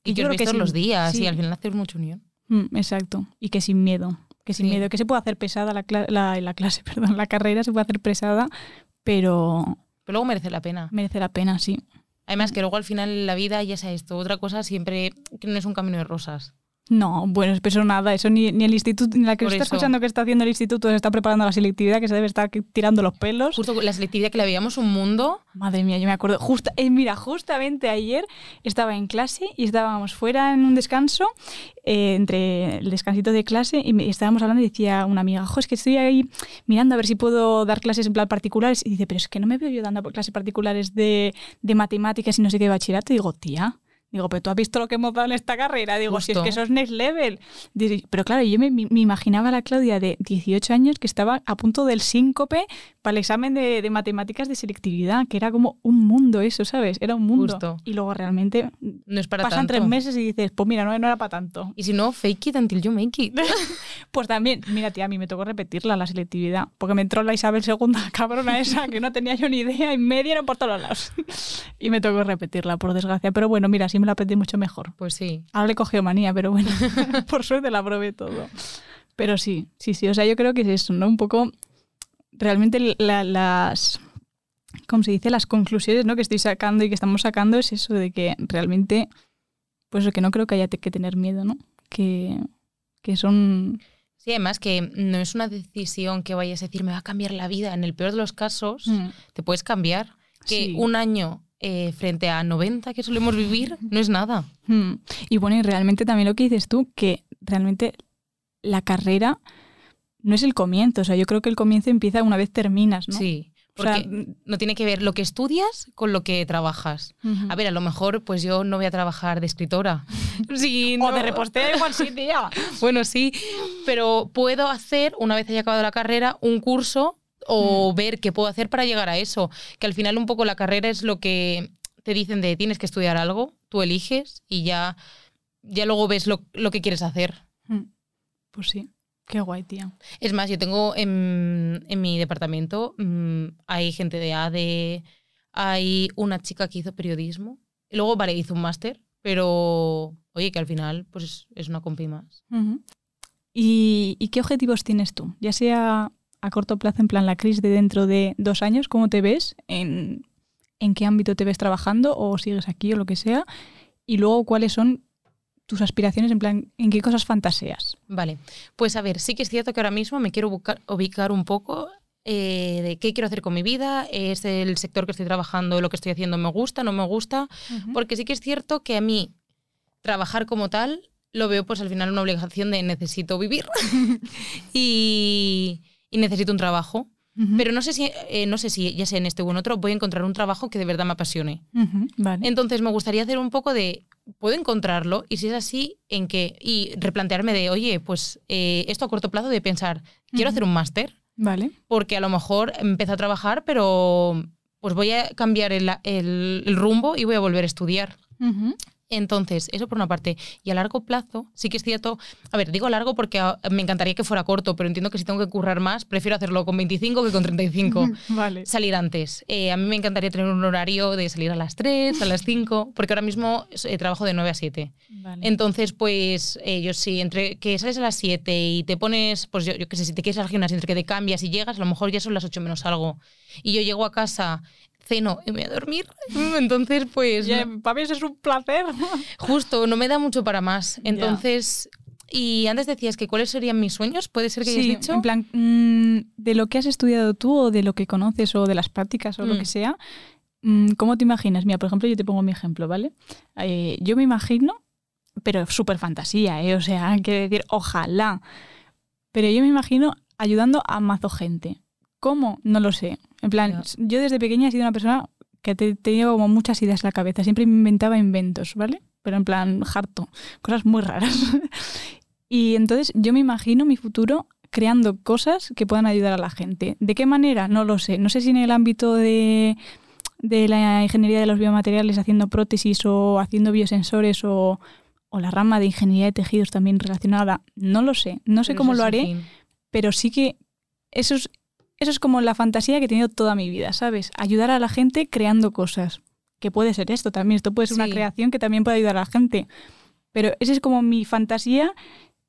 Speaker 2: y que
Speaker 1: yo
Speaker 2: os
Speaker 1: creo
Speaker 2: veis todos los días
Speaker 1: sí.
Speaker 2: y al final haces mucha unión.
Speaker 1: Mm, exacto. Y que sin miedo. Que sin
Speaker 2: Sí.
Speaker 1: miedo. Que se puede hacer pesada la, la, la clase, [LAUGHS] perdón, la carrera se puede hacer pesada, pero
Speaker 2: Pero luego merece la pena.
Speaker 1: merece la pena, sí.
Speaker 2: Además que luego al final la vida, ya sea esto, otra cosa siempre que no es un camino de rosas.
Speaker 1: No, bueno, eso nada, eso ni, ni el instituto, ni la que
Speaker 2: Por
Speaker 1: está
Speaker 2: eso.
Speaker 1: escuchando que está haciendo el instituto se está preparando la selectividad, que se debe estar tirando los pelos.
Speaker 2: Justo la selectividad que le veíamos un mundo,
Speaker 1: Madre mía, yo me acuerdo. Justa, eh, mira, justamente ayer estaba en clase y estábamos fuera en un descanso, eh, entre el descansito de clase, y me- estábamos hablando y decía una amiga, jo, es que estoy ahí mirando a ver si puedo dar clases en plan particulares. Y dice, pero es que no me veo yo dando clases particulares de, de matemáticas y no sé qué de bachillerato. Y digo, tía. Digo, pero tú has visto lo que hemos dado en esta carrera. Digo, si es
Speaker 2: Justo.
Speaker 1: que eso es next level. Pero claro, yo me, me imaginaba a la Claudia de 18 años que estaba a punto del síncope para el examen de, de matemáticas de selectividad, que era como un mundo eso, ¿sabes? Era un mundo.
Speaker 2: Justo.
Speaker 1: Y luego realmente
Speaker 2: no es para
Speaker 1: pasan
Speaker 2: tanto.
Speaker 1: tres meses y dices, pues mira, no, no era para tanto.
Speaker 2: Y si no, fake it until you make it. [LAUGHS]
Speaker 1: Pues también, mira, tía, a mí me tocó repetirla la selectividad, porque me entró la Isabel II, [LAUGHS] cabrona esa, que no tenía yo ni idea, y me dieron por todos lados. [LAUGHS] y me tocó repetirla, por desgracia. Pero bueno, mira, sí me la aprendí mucho mejor.
Speaker 2: Pues sí.
Speaker 1: Ahora le cogió manía, pero bueno, [LAUGHS] [LAUGHS] por suerte la probé todo. Pero sí, sí, sí, o sea, yo creo que es eso, ¿no? Un poco, realmente la- las, ¿cómo se dice? Las conclusiones, ¿no? Que estoy sacando y que estamos sacando es eso de que realmente, pues que no creo que haya que tener miedo, ¿no? Que, que son...
Speaker 2: Sí, además que no es una decisión que vayas a decir me va a cambiar la vida. En el peor de los casos, te puedes cambiar. Que
Speaker 1: Sí.
Speaker 2: un año eh, frente a 90 que solemos vivir no es nada.
Speaker 1: Mm. Y bueno, y realmente también lo que dices tú, que realmente la carrera no es el comienzo, o sea, yo creo que el comienzo empieza una vez terminas, ¿no?
Speaker 2: Sí.
Speaker 1: O sea,
Speaker 2: Porque no tiene que ver lo que estudias con lo que trabajas. A ver, a lo mejor pues yo no voy a trabajar de escritora. [LAUGHS] Sí,
Speaker 1: O
Speaker 2: no-
Speaker 1: de repostera igual sí, tía. [LAUGHS]
Speaker 2: Bueno, sí, pero puedo hacer, una vez haya acabado la carrera, un curso o
Speaker 1: Mm.
Speaker 2: ver qué puedo hacer para llegar a eso. Que al final un poco la carrera es lo que te dicen de tienes que estudiar algo, tú eliges y ya, ya luego ves lo, lo que quieres hacer.
Speaker 1: Mm. Pues sí, qué guay, tía.
Speaker 2: Es más, yo tengo en, en mi departamento, mm, hay gente de ADE, hay una chica que hizo periodismo, y luego, vale, hizo un máster, pero oye, que al final pues es, es una compi más.
Speaker 1: ¿Y, y qué objetivos tienes tú? Ya sea a corto plazo, en plan la crisis de dentro de dos años, ¿cómo te ves? ¿En, en qué ámbito te ves trabajando o sigues aquí o lo que sea? Y luego, ¿cuáles son tus aspiraciones? En plan, ¿en qué cosas fantaseas?
Speaker 2: Vale, pues a ver, sí que es cierto que ahora mismo me quiero ubicar un poco eh, de qué quiero hacer con mi vida, es el sector que estoy trabajando, lo que estoy haciendo me gusta, no me gusta, porque sí que es cierto que a mí trabajar como tal lo veo pues al final una obligación de necesito vivir [LAUGHS] y, y necesito un trabajo. Pero no sé si, eh, no sé si, ya sea en este o en otro, voy a encontrar un trabajo que de verdad me apasione.
Speaker 1: Vale.
Speaker 2: Entonces me gustaría hacer un poco de, ¿puedo encontrarlo? Y si es así, ¿en qué? Y replantearme de, oye, pues eh, esto a corto plazo de pensar, quiero hacer un máster,
Speaker 1: Vale.
Speaker 2: porque a lo mejor empiezo a trabajar, pero pues voy a cambiar el, el- el rumbo y voy a volver a estudiar. Entonces, eso por una parte. Y a largo plazo, sí que es cierto. A ver, digo largo porque ah, me encantaría que fuera corto, pero entiendo que si tengo que currar más, prefiero hacerlo con 25 que con 35. [LAUGHS]
Speaker 1: Vale.
Speaker 2: Salir antes. Eh, a mí me encantaría tener un horario de salir a las 3, a las 5, porque ahora mismo eh, trabajo de 9 a 7.
Speaker 1: Vale.
Speaker 2: Entonces, pues eh, yo sí, entre que sales a las 7 y te pones, pues yo, yo qué sé, si te quieres al gimnasio, entre que te cambias y llegas, a lo mejor ya son las 8 menos algo. Y yo llego a casa ceno y me voy a dormir. [LAUGHS] Entonces, pues
Speaker 1: para mí eso es un placer. [LAUGHS]
Speaker 2: justo, no me da mucho para más. Entonces, y antes decías que cuáles serían mis sueños, ¿puede ser que hayas
Speaker 1: Sí,
Speaker 2: dicho?
Speaker 1: en plan, mm, de lo que has estudiado tú o de lo que conoces o de las prácticas o lo
Speaker 2: Mm.
Speaker 1: que sea, mm, ¿cómo te imaginas? Mira, por ejemplo, yo te pongo mi ejemplo, ¿vale? Eh, yo me imagino, pero súper fantasía, ¿eh? O sea, quiero decir, ojalá. Pero yo me imagino ayudando a mazo gente. ¿Cómo? No lo sé. En plan, yo desde pequeña he sido una persona que te, tenía como muchas ideas en la cabeza. Siempre me inventaba inventos, ¿vale? Pero en plan, harto. Cosas muy raras. [LAUGHS] y entonces yo me imagino mi futuro creando cosas que puedan ayudar a la gente. ¿De qué manera? No lo sé. No sé si en el ámbito de, de la ingeniería de los biomateriales haciendo prótesis o haciendo biosensores o, o la rama de ingeniería de tejidos también relacionada. No lo sé. No sé
Speaker 2: Pero
Speaker 1: cómo lo haré,
Speaker 2: fin.
Speaker 1: pero sí que eso es, eso es como la fantasía que he tenido toda mi vida, ¿sabes? Ayudar a la gente creando cosas. Que puede ser esto también. Esto puede ser una creación que también puede ayudar a la gente. Pero ese es como mi fantasía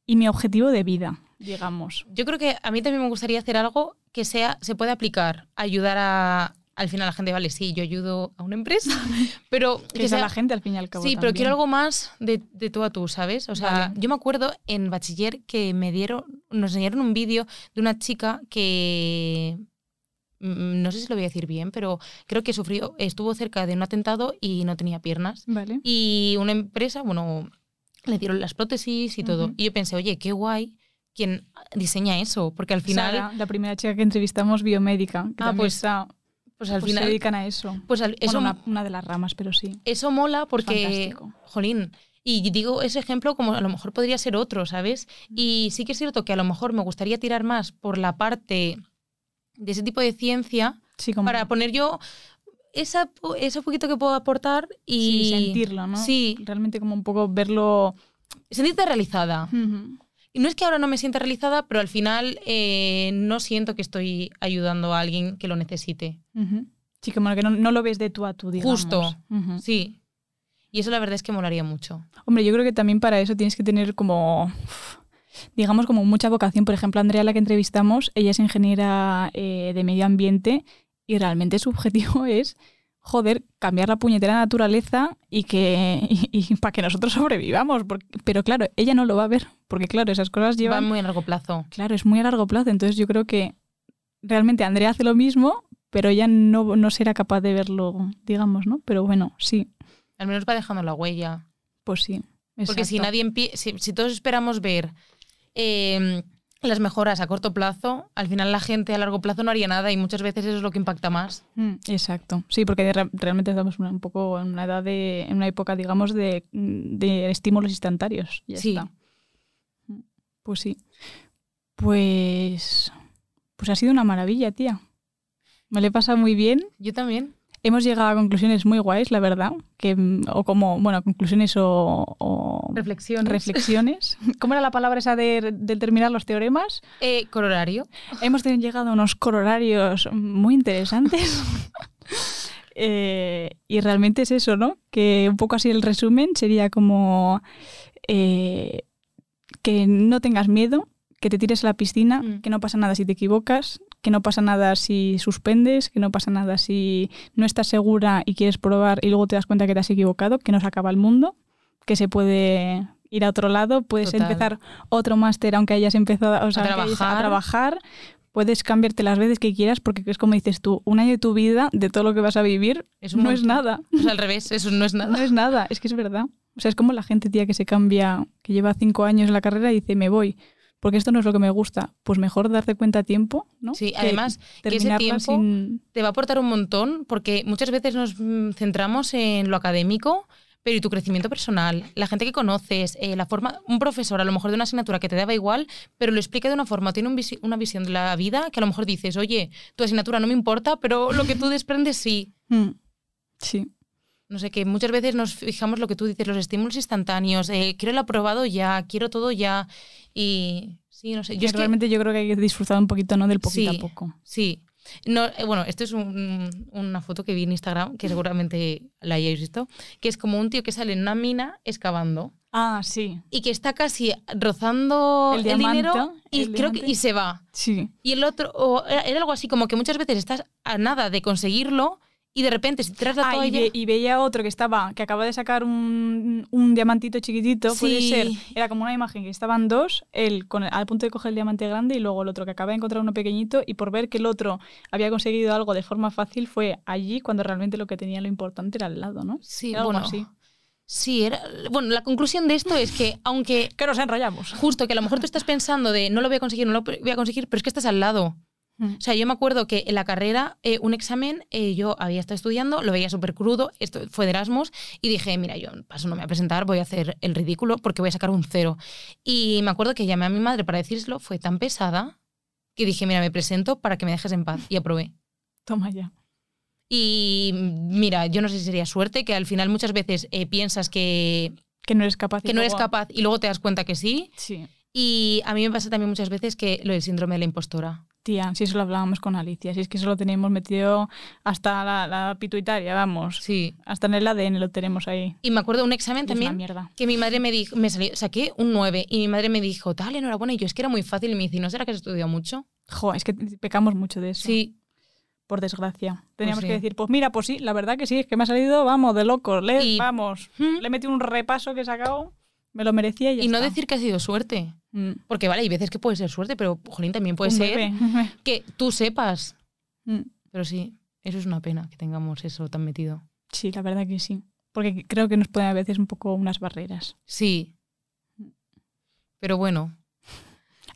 Speaker 1: y mi objetivo de vida, digamos.
Speaker 2: Yo creo que a mí también me gustaría hacer algo que sea, se puede aplicar, ayudar a, al final la gente, vale, sí, yo ayudo a una empresa, [LAUGHS] pero [LAUGHS]
Speaker 1: Que,
Speaker 2: sea,
Speaker 1: la gente al fin y al cabo.
Speaker 2: Sí, pero quiero algo más de, de tú a tú, ¿sabes? O sea,
Speaker 1: Vale.
Speaker 2: yo me acuerdo en bachiller que me dieron, nos enseñaron un vídeo de una chica que mm, no sé si lo voy a decir bien, pero creo que sufrió, estuvo cerca de un atentado y no tenía piernas.
Speaker 1: Vale.
Speaker 2: Y una empresa, bueno, le dieron las prótesis y todo. Y yo pensé, oye, qué guay quien diseña eso, porque al final,
Speaker 1: Sara, la primera chica que entrevistamos, biomédica. Que
Speaker 2: Ah, pues,
Speaker 1: está-
Speaker 2: pues al
Speaker 1: pues se
Speaker 2: final,
Speaker 1: dedican a eso.
Speaker 2: pues al- eso,
Speaker 1: Bueno, una, una de las ramas, pero sí.
Speaker 2: eso mola porque,
Speaker 1: Fantástico.
Speaker 2: jolín, y digo ese ejemplo como a lo mejor podría ser otro, ¿sabes?
Speaker 1: Mm.
Speaker 2: Y sí que es cierto que a lo mejor me gustaría tirar más por la parte de ese tipo de ciencia
Speaker 1: Sí, como
Speaker 2: para poner yo esa, ese poquito que puedo aportar y
Speaker 1: sí, sentirlo, ¿no?
Speaker 2: Sí,
Speaker 1: Realmente como un poco verlo...
Speaker 2: sentirte realizada. Y no es que ahora no me sienta realizada, pero al final eh, no siento que estoy ayudando a alguien que lo necesite.
Speaker 1: Ujú. Sí, como que no, no lo ves de tú a tú, digamos.
Speaker 2: Justo. Sí. Y eso la verdad es que molaría mucho.
Speaker 1: Hombre, yo creo que también para eso tienes que tener como, digamos, como mucha vocación. Por ejemplo, Andrea, la que entrevistamos, ella es ingeniera eh, de medio ambiente y realmente su objetivo [LAUGHS] es, joder, cambiar la puñetera naturaleza y que [LAUGHS] y, para que nosotros sobrevivamos. Porque- pero claro, ella no lo va a ver, porque claro, esas cosas
Speaker 2: Va
Speaker 1: llevan...
Speaker 2: muy a largo plazo.
Speaker 1: Claro, es muy a largo plazo. Entonces yo creo que realmente Andrea hace lo mismo, pero ella no, no será capaz de verlo, digamos, ¿no? Pero bueno, sí,
Speaker 2: Al menos va dejando la huella.
Speaker 1: pues sí.
Speaker 2: Porque si nadie si, si todos esperamos ver eh, las mejoras a corto plazo, al final la gente a largo plazo no haría nada y muchas veces eso es lo que impacta más.
Speaker 1: Mm, Exacto. Sí, porque re- realmente estamos un poco en una edad de, en una época, digamos, de, de estímulos instantáneos. Ya
Speaker 2: Sí.
Speaker 1: está. Mm, Pues sí. Pues, pues ha sido una maravilla, tía. Me lo he pasado muy bien.
Speaker 2: Yo también.
Speaker 1: Hemos llegado a conclusiones muy guays, la verdad. Que, mm, o como, bueno, conclusiones o, o
Speaker 2: Reflexiones.
Speaker 1: reflexiones. [LAUGHS] ¿Cómo era la palabra esa de, de terminar los teoremas?
Speaker 2: Eh, corolario.
Speaker 1: Hemos llegado a unos corolarios muy interesantes. [LAUGHS] Eh, y realmente es eso, ¿no? Que un poco así el resumen sería como eh, que no tengas miedo, que te tires a la piscina,
Speaker 2: Mm.
Speaker 1: que no pasa nada si te equivocas, que no pasa nada si suspendes, que no pasa nada si no estás segura y quieres probar y luego te das cuenta que te has equivocado, que no se acaba el mundo, que se puede ir a otro lado, puedes
Speaker 2: Total.
Speaker 1: empezar otro máster aunque hayas empezado o sea, a
Speaker 2: trabajar.
Speaker 1: puedes cambiarte las veces que quieras porque es como dices tú, un año de tu vida, de todo lo que vas a vivir,
Speaker 2: Es
Speaker 1: no es nada.
Speaker 2: O sea, al revés, eso no es [LAUGHS] nada.
Speaker 1: No es nada, es que es verdad. O sea, es como la gente, tía, que se cambia, que lleva cinco años en la carrera y dice, me voy, porque esto no es lo que me gusta. Pues mejor darte cuenta a tiempo, ¿no?
Speaker 2: Sí,
Speaker 1: Que
Speaker 2: además que ese tiempo
Speaker 1: sin-
Speaker 2: te va a aportar un montón porque muchas veces nos mm, centramos en lo académico, pero y tu crecimiento personal, la gente que conoces, eh, la forma, un profesor a lo mejor de una asignatura que te daba igual, pero lo explica de una forma, tiene un visi- una visión de la vida que a lo mejor dices, oye, tu asignatura no me importa, pero lo que tú desprendes sí. [LAUGHS]
Speaker 1: Mm. Sí,
Speaker 2: No sé, que muchas veces nos fijamos lo que tú dices, los estímulos instantáneos, eh, quiero el aprobado ya, quiero todo ya. Y sí, no sé. Yo es que,
Speaker 1: realmente yo creo que hay que disfrutar un poquito, ¿no? Del poquito
Speaker 2: Sí.
Speaker 1: a poco.
Speaker 2: sí. No, eh, bueno, esto es un- una foto que vi en Instagram, que seguramente la hayáis visto, que es como un tío que sale en una mina excavando
Speaker 1: Ah, sí,
Speaker 2: y que está casi rozando
Speaker 1: El
Speaker 2: el, dinero
Speaker 1: diamante,
Speaker 2: y
Speaker 1: el
Speaker 2: creo que
Speaker 1: diamante.
Speaker 2: y se va.
Speaker 1: sí.
Speaker 2: Y el otro, o era, era algo así como que muchas veces estás a nada de conseguirlo y de repente si tiras la
Speaker 1: Ah, y,
Speaker 2: toalla...
Speaker 1: ve- y veía otro que estaba, que acaba de sacar un, un diamantito chiquitito, puede ser. Era como una imagen que estaban dos, él con el- al punto de coger el diamante grande y luego el otro que acaba de encontrar uno pequeñito y por ver que el otro había conseguido algo de forma fácil fue allí cuando realmente lo que tenía lo importante era al lado, ¿no?
Speaker 2: Sí,
Speaker 1: Era algo
Speaker 2: bueno,
Speaker 1: así.
Speaker 2: sí, era... Bueno, la conclusión de esto es que aunque [LAUGHS]
Speaker 1: Que nos enrollamos.
Speaker 2: justo que a lo mejor tú estás pensando de no lo voy a conseguir, no lo voy a conseguir, pero es que estás al lado. O sea, yo me acuerdo que en la carrera, eh, un examen, eh, yo había estado estudiando, lo veía súper crudo, esto fue de Erasmus, y dije, mira, yo paso, no me voy a presentar, voy a hacer el ridículo porque voy a sacar un cero. Y me acuerdo que llamé a mi madre para decírselo, fue tan pesada que dije, mira, me presento para que me dejes en paz. Y aprobé.
Speaker 1: Toma ya.
Speaker 2: Y mira, yo no sé si sería suerte, que al final muchas veces eh, piensas que,
Speaker 1: Que no eres capaz.
Speaker 2: que no eres capaz y luego te das cuenta que sí.
Speaker 1: Sí.
Speaker 2: Y a mí me pasa también muchas veces que lo del síndrome de la impostora.
Speaker 1: Tía, si eso lo hablábamos con Alicia, si es que eso lo tenemos metido hasta la, la pituitaria, vamos.
Speaker 2: Sí.
Speaker 1: Hasta en el ADN lo tenemos ahí.
Speaker 2: Y me acuerdo de un examen también
Speaker 1: mierda.
Speaker 2: que mi madre me dijo, me salió, saqué un 9 y mi madre me dijo, tal, enhorabuena. Y yo es que era muy fácil y me dice, ¿no será que has estudiado mucho?
Speaker 1: Jo, es que pecamos mucho de eso.
Speaker 2: Sí,
Speaker 1: Por desgracia. Teníamos
Speaker 2: sí.
Speaker 1: que decir, pues mira, pues sí, la verdad que sí, es que me ha salido, vamos, de loco. Le,
Speaker 2: Y-
Speaker 1: vamos.
Speaker 2: ¿Mm?
Speaker 1: Le he metido un repaso que he sacado, me lo merecía y ya
Speaker 2: y no
Speaker 1: está.
Speaker 2: decir que ha sido suerte.
Speaker 1: Mm.
Speaker 2: Porque vale, hay veces que puede ser suerte, pero jolín, también puede
Speaker 1: Un
Speaker 2: ser
Speaker 1: bebé.
Speaker 2: que tú sepas.
Speaker 1: Mm.
Speaker 2: Pero sí, eso es una pena que tengamos eso tan metido.
Speaker 1: Sí, la verdad que sí. Porque creo que nos ponen a veces un poco unas barreras.
Speaker 2: Sí. Pero bueno,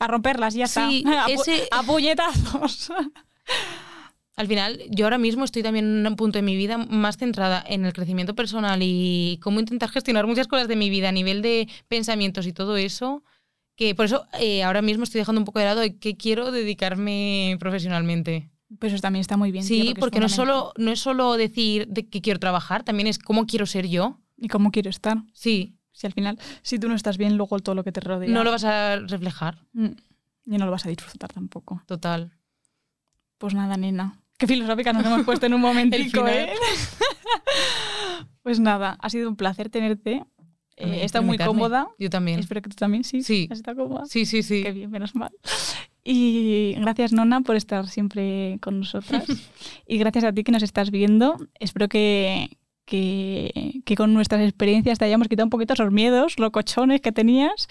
Speaker 1: A romperlas, ya
Speaker 2: Sí,
Speaker 1: está. [LAUGHS] A,
Speaker 2: ese-
Speaker 1: a puñetazos. [LAUGHS]
Speaker 2: al final yo ahora mismo estoy también en un punto de mi vida más centrada en el crecimiento personal y cómo intentar gestionar muchas cosas de mi vida a nivel de pensamientos y todo eso, que por eso eh, ahora mismo estoy dejando un poco de lado de qué quiero dedicarme profesionalmente.
Speaker 1: Pues eso también está muy bien.
Speaker 2: Sí,
Speaker 1: tío, es
Speaker 2: porque no solo, no es solo decir de qué quiero trabajar, también es cómo quiero ser yo.
Speaker 1: ¿Y cómo quiero estar?
Speaker 2: Sí,
Speaker 1: Si al final, si tú no estás bien, luego todo lo que te rodea.
Speaker 2: no lo vas a reflejar,
Speaker 1: Mm. Y no lo vas a disfrutar tampoco.
Speaker 2: total.
Speaker 1: Pues nada, nena. Qué filosófica nos hemos [LAUGHS] puesto en un momentico. ¿eh? [LAUGHS] pues nada, ha sido un placer tenerte. Eh, he estado muy cómoda.
Speaker 2: Yo también.
Speaker 1: Espero que tú también, sí.
Speaker 2: Sí.
Speaker 1: ¿Has estado cómoda?
Speaker 2: Sí, sí, sí.
Speaker 1: Qué bien, menos mal. Y gracias, Nona, por estar siempre con nosotras. [LAUGHS] y gracias a ti que nos estás viendo. Espero que, que, que con nuestras experiencias te hayamos quitado un poquito esos miedos locochones que tenías.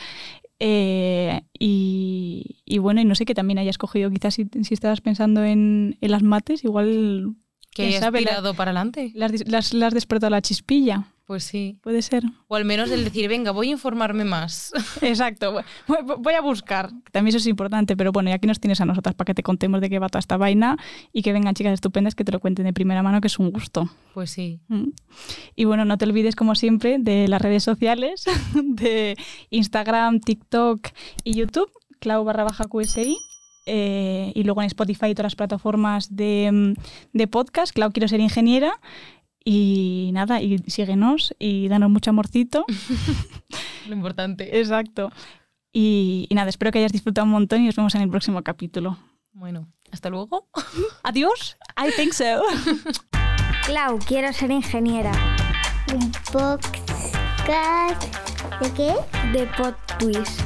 Speaker 1: Eh, y, y bueno, y no sé, que también hayas cogido, quizás si, si estabas pensando en, en las mates, igual
Speaker 2: Que he
Speaker 1: sabe, la-
Speaker 2: aspirado para adelante.
Speaker 1: las, las, las has despertado la chispilla.
Speaker 2: Pues sí.
Speaker 1: Puede ser.
Speaker 2: O al menos el decir, venga, voy a informarme más. [LAUGHS]
Speaker 1: Exacto. Voy, a buscar. También eso es importante, pero bueno, y aquí nos tienes a nosotras para que te contemos de qué va toda esta vaina y que vengan chicas estupendas que te lo cuenten de primera mano, que es un gusto.
Speaker 2: Pues sí.
Speaker 1: Mm. Y bueno, no te olvides, como siempre, de las redes sociales, [LAUGHS] de Instagram, TikTok y YouTube, clau barra baja QSI. Eh, y luego en Spotify y todas las plataformas de, mm, de podcast, Clau Quiero Ser Ingeniera. Y nada, y síguenos y danos mucho amorcito. [LAUGHS]
Speaker 2: Lo importante.
Speaker 1: Exacto. Y, y nada, espero que hayas disfrutado un montón y nos vemos en el próximo capítulo.
Speaker 2: Bueno, hasta luego. [LAUGHS]
Speaker 1: Adiós. I think so.
Speaker 3: Clau, quiero ser ingeniera.
Speaker 4: Un podcast. ¿De qué?
Speaker 3: De Pod Twist.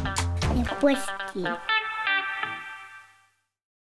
Speaker 4: De.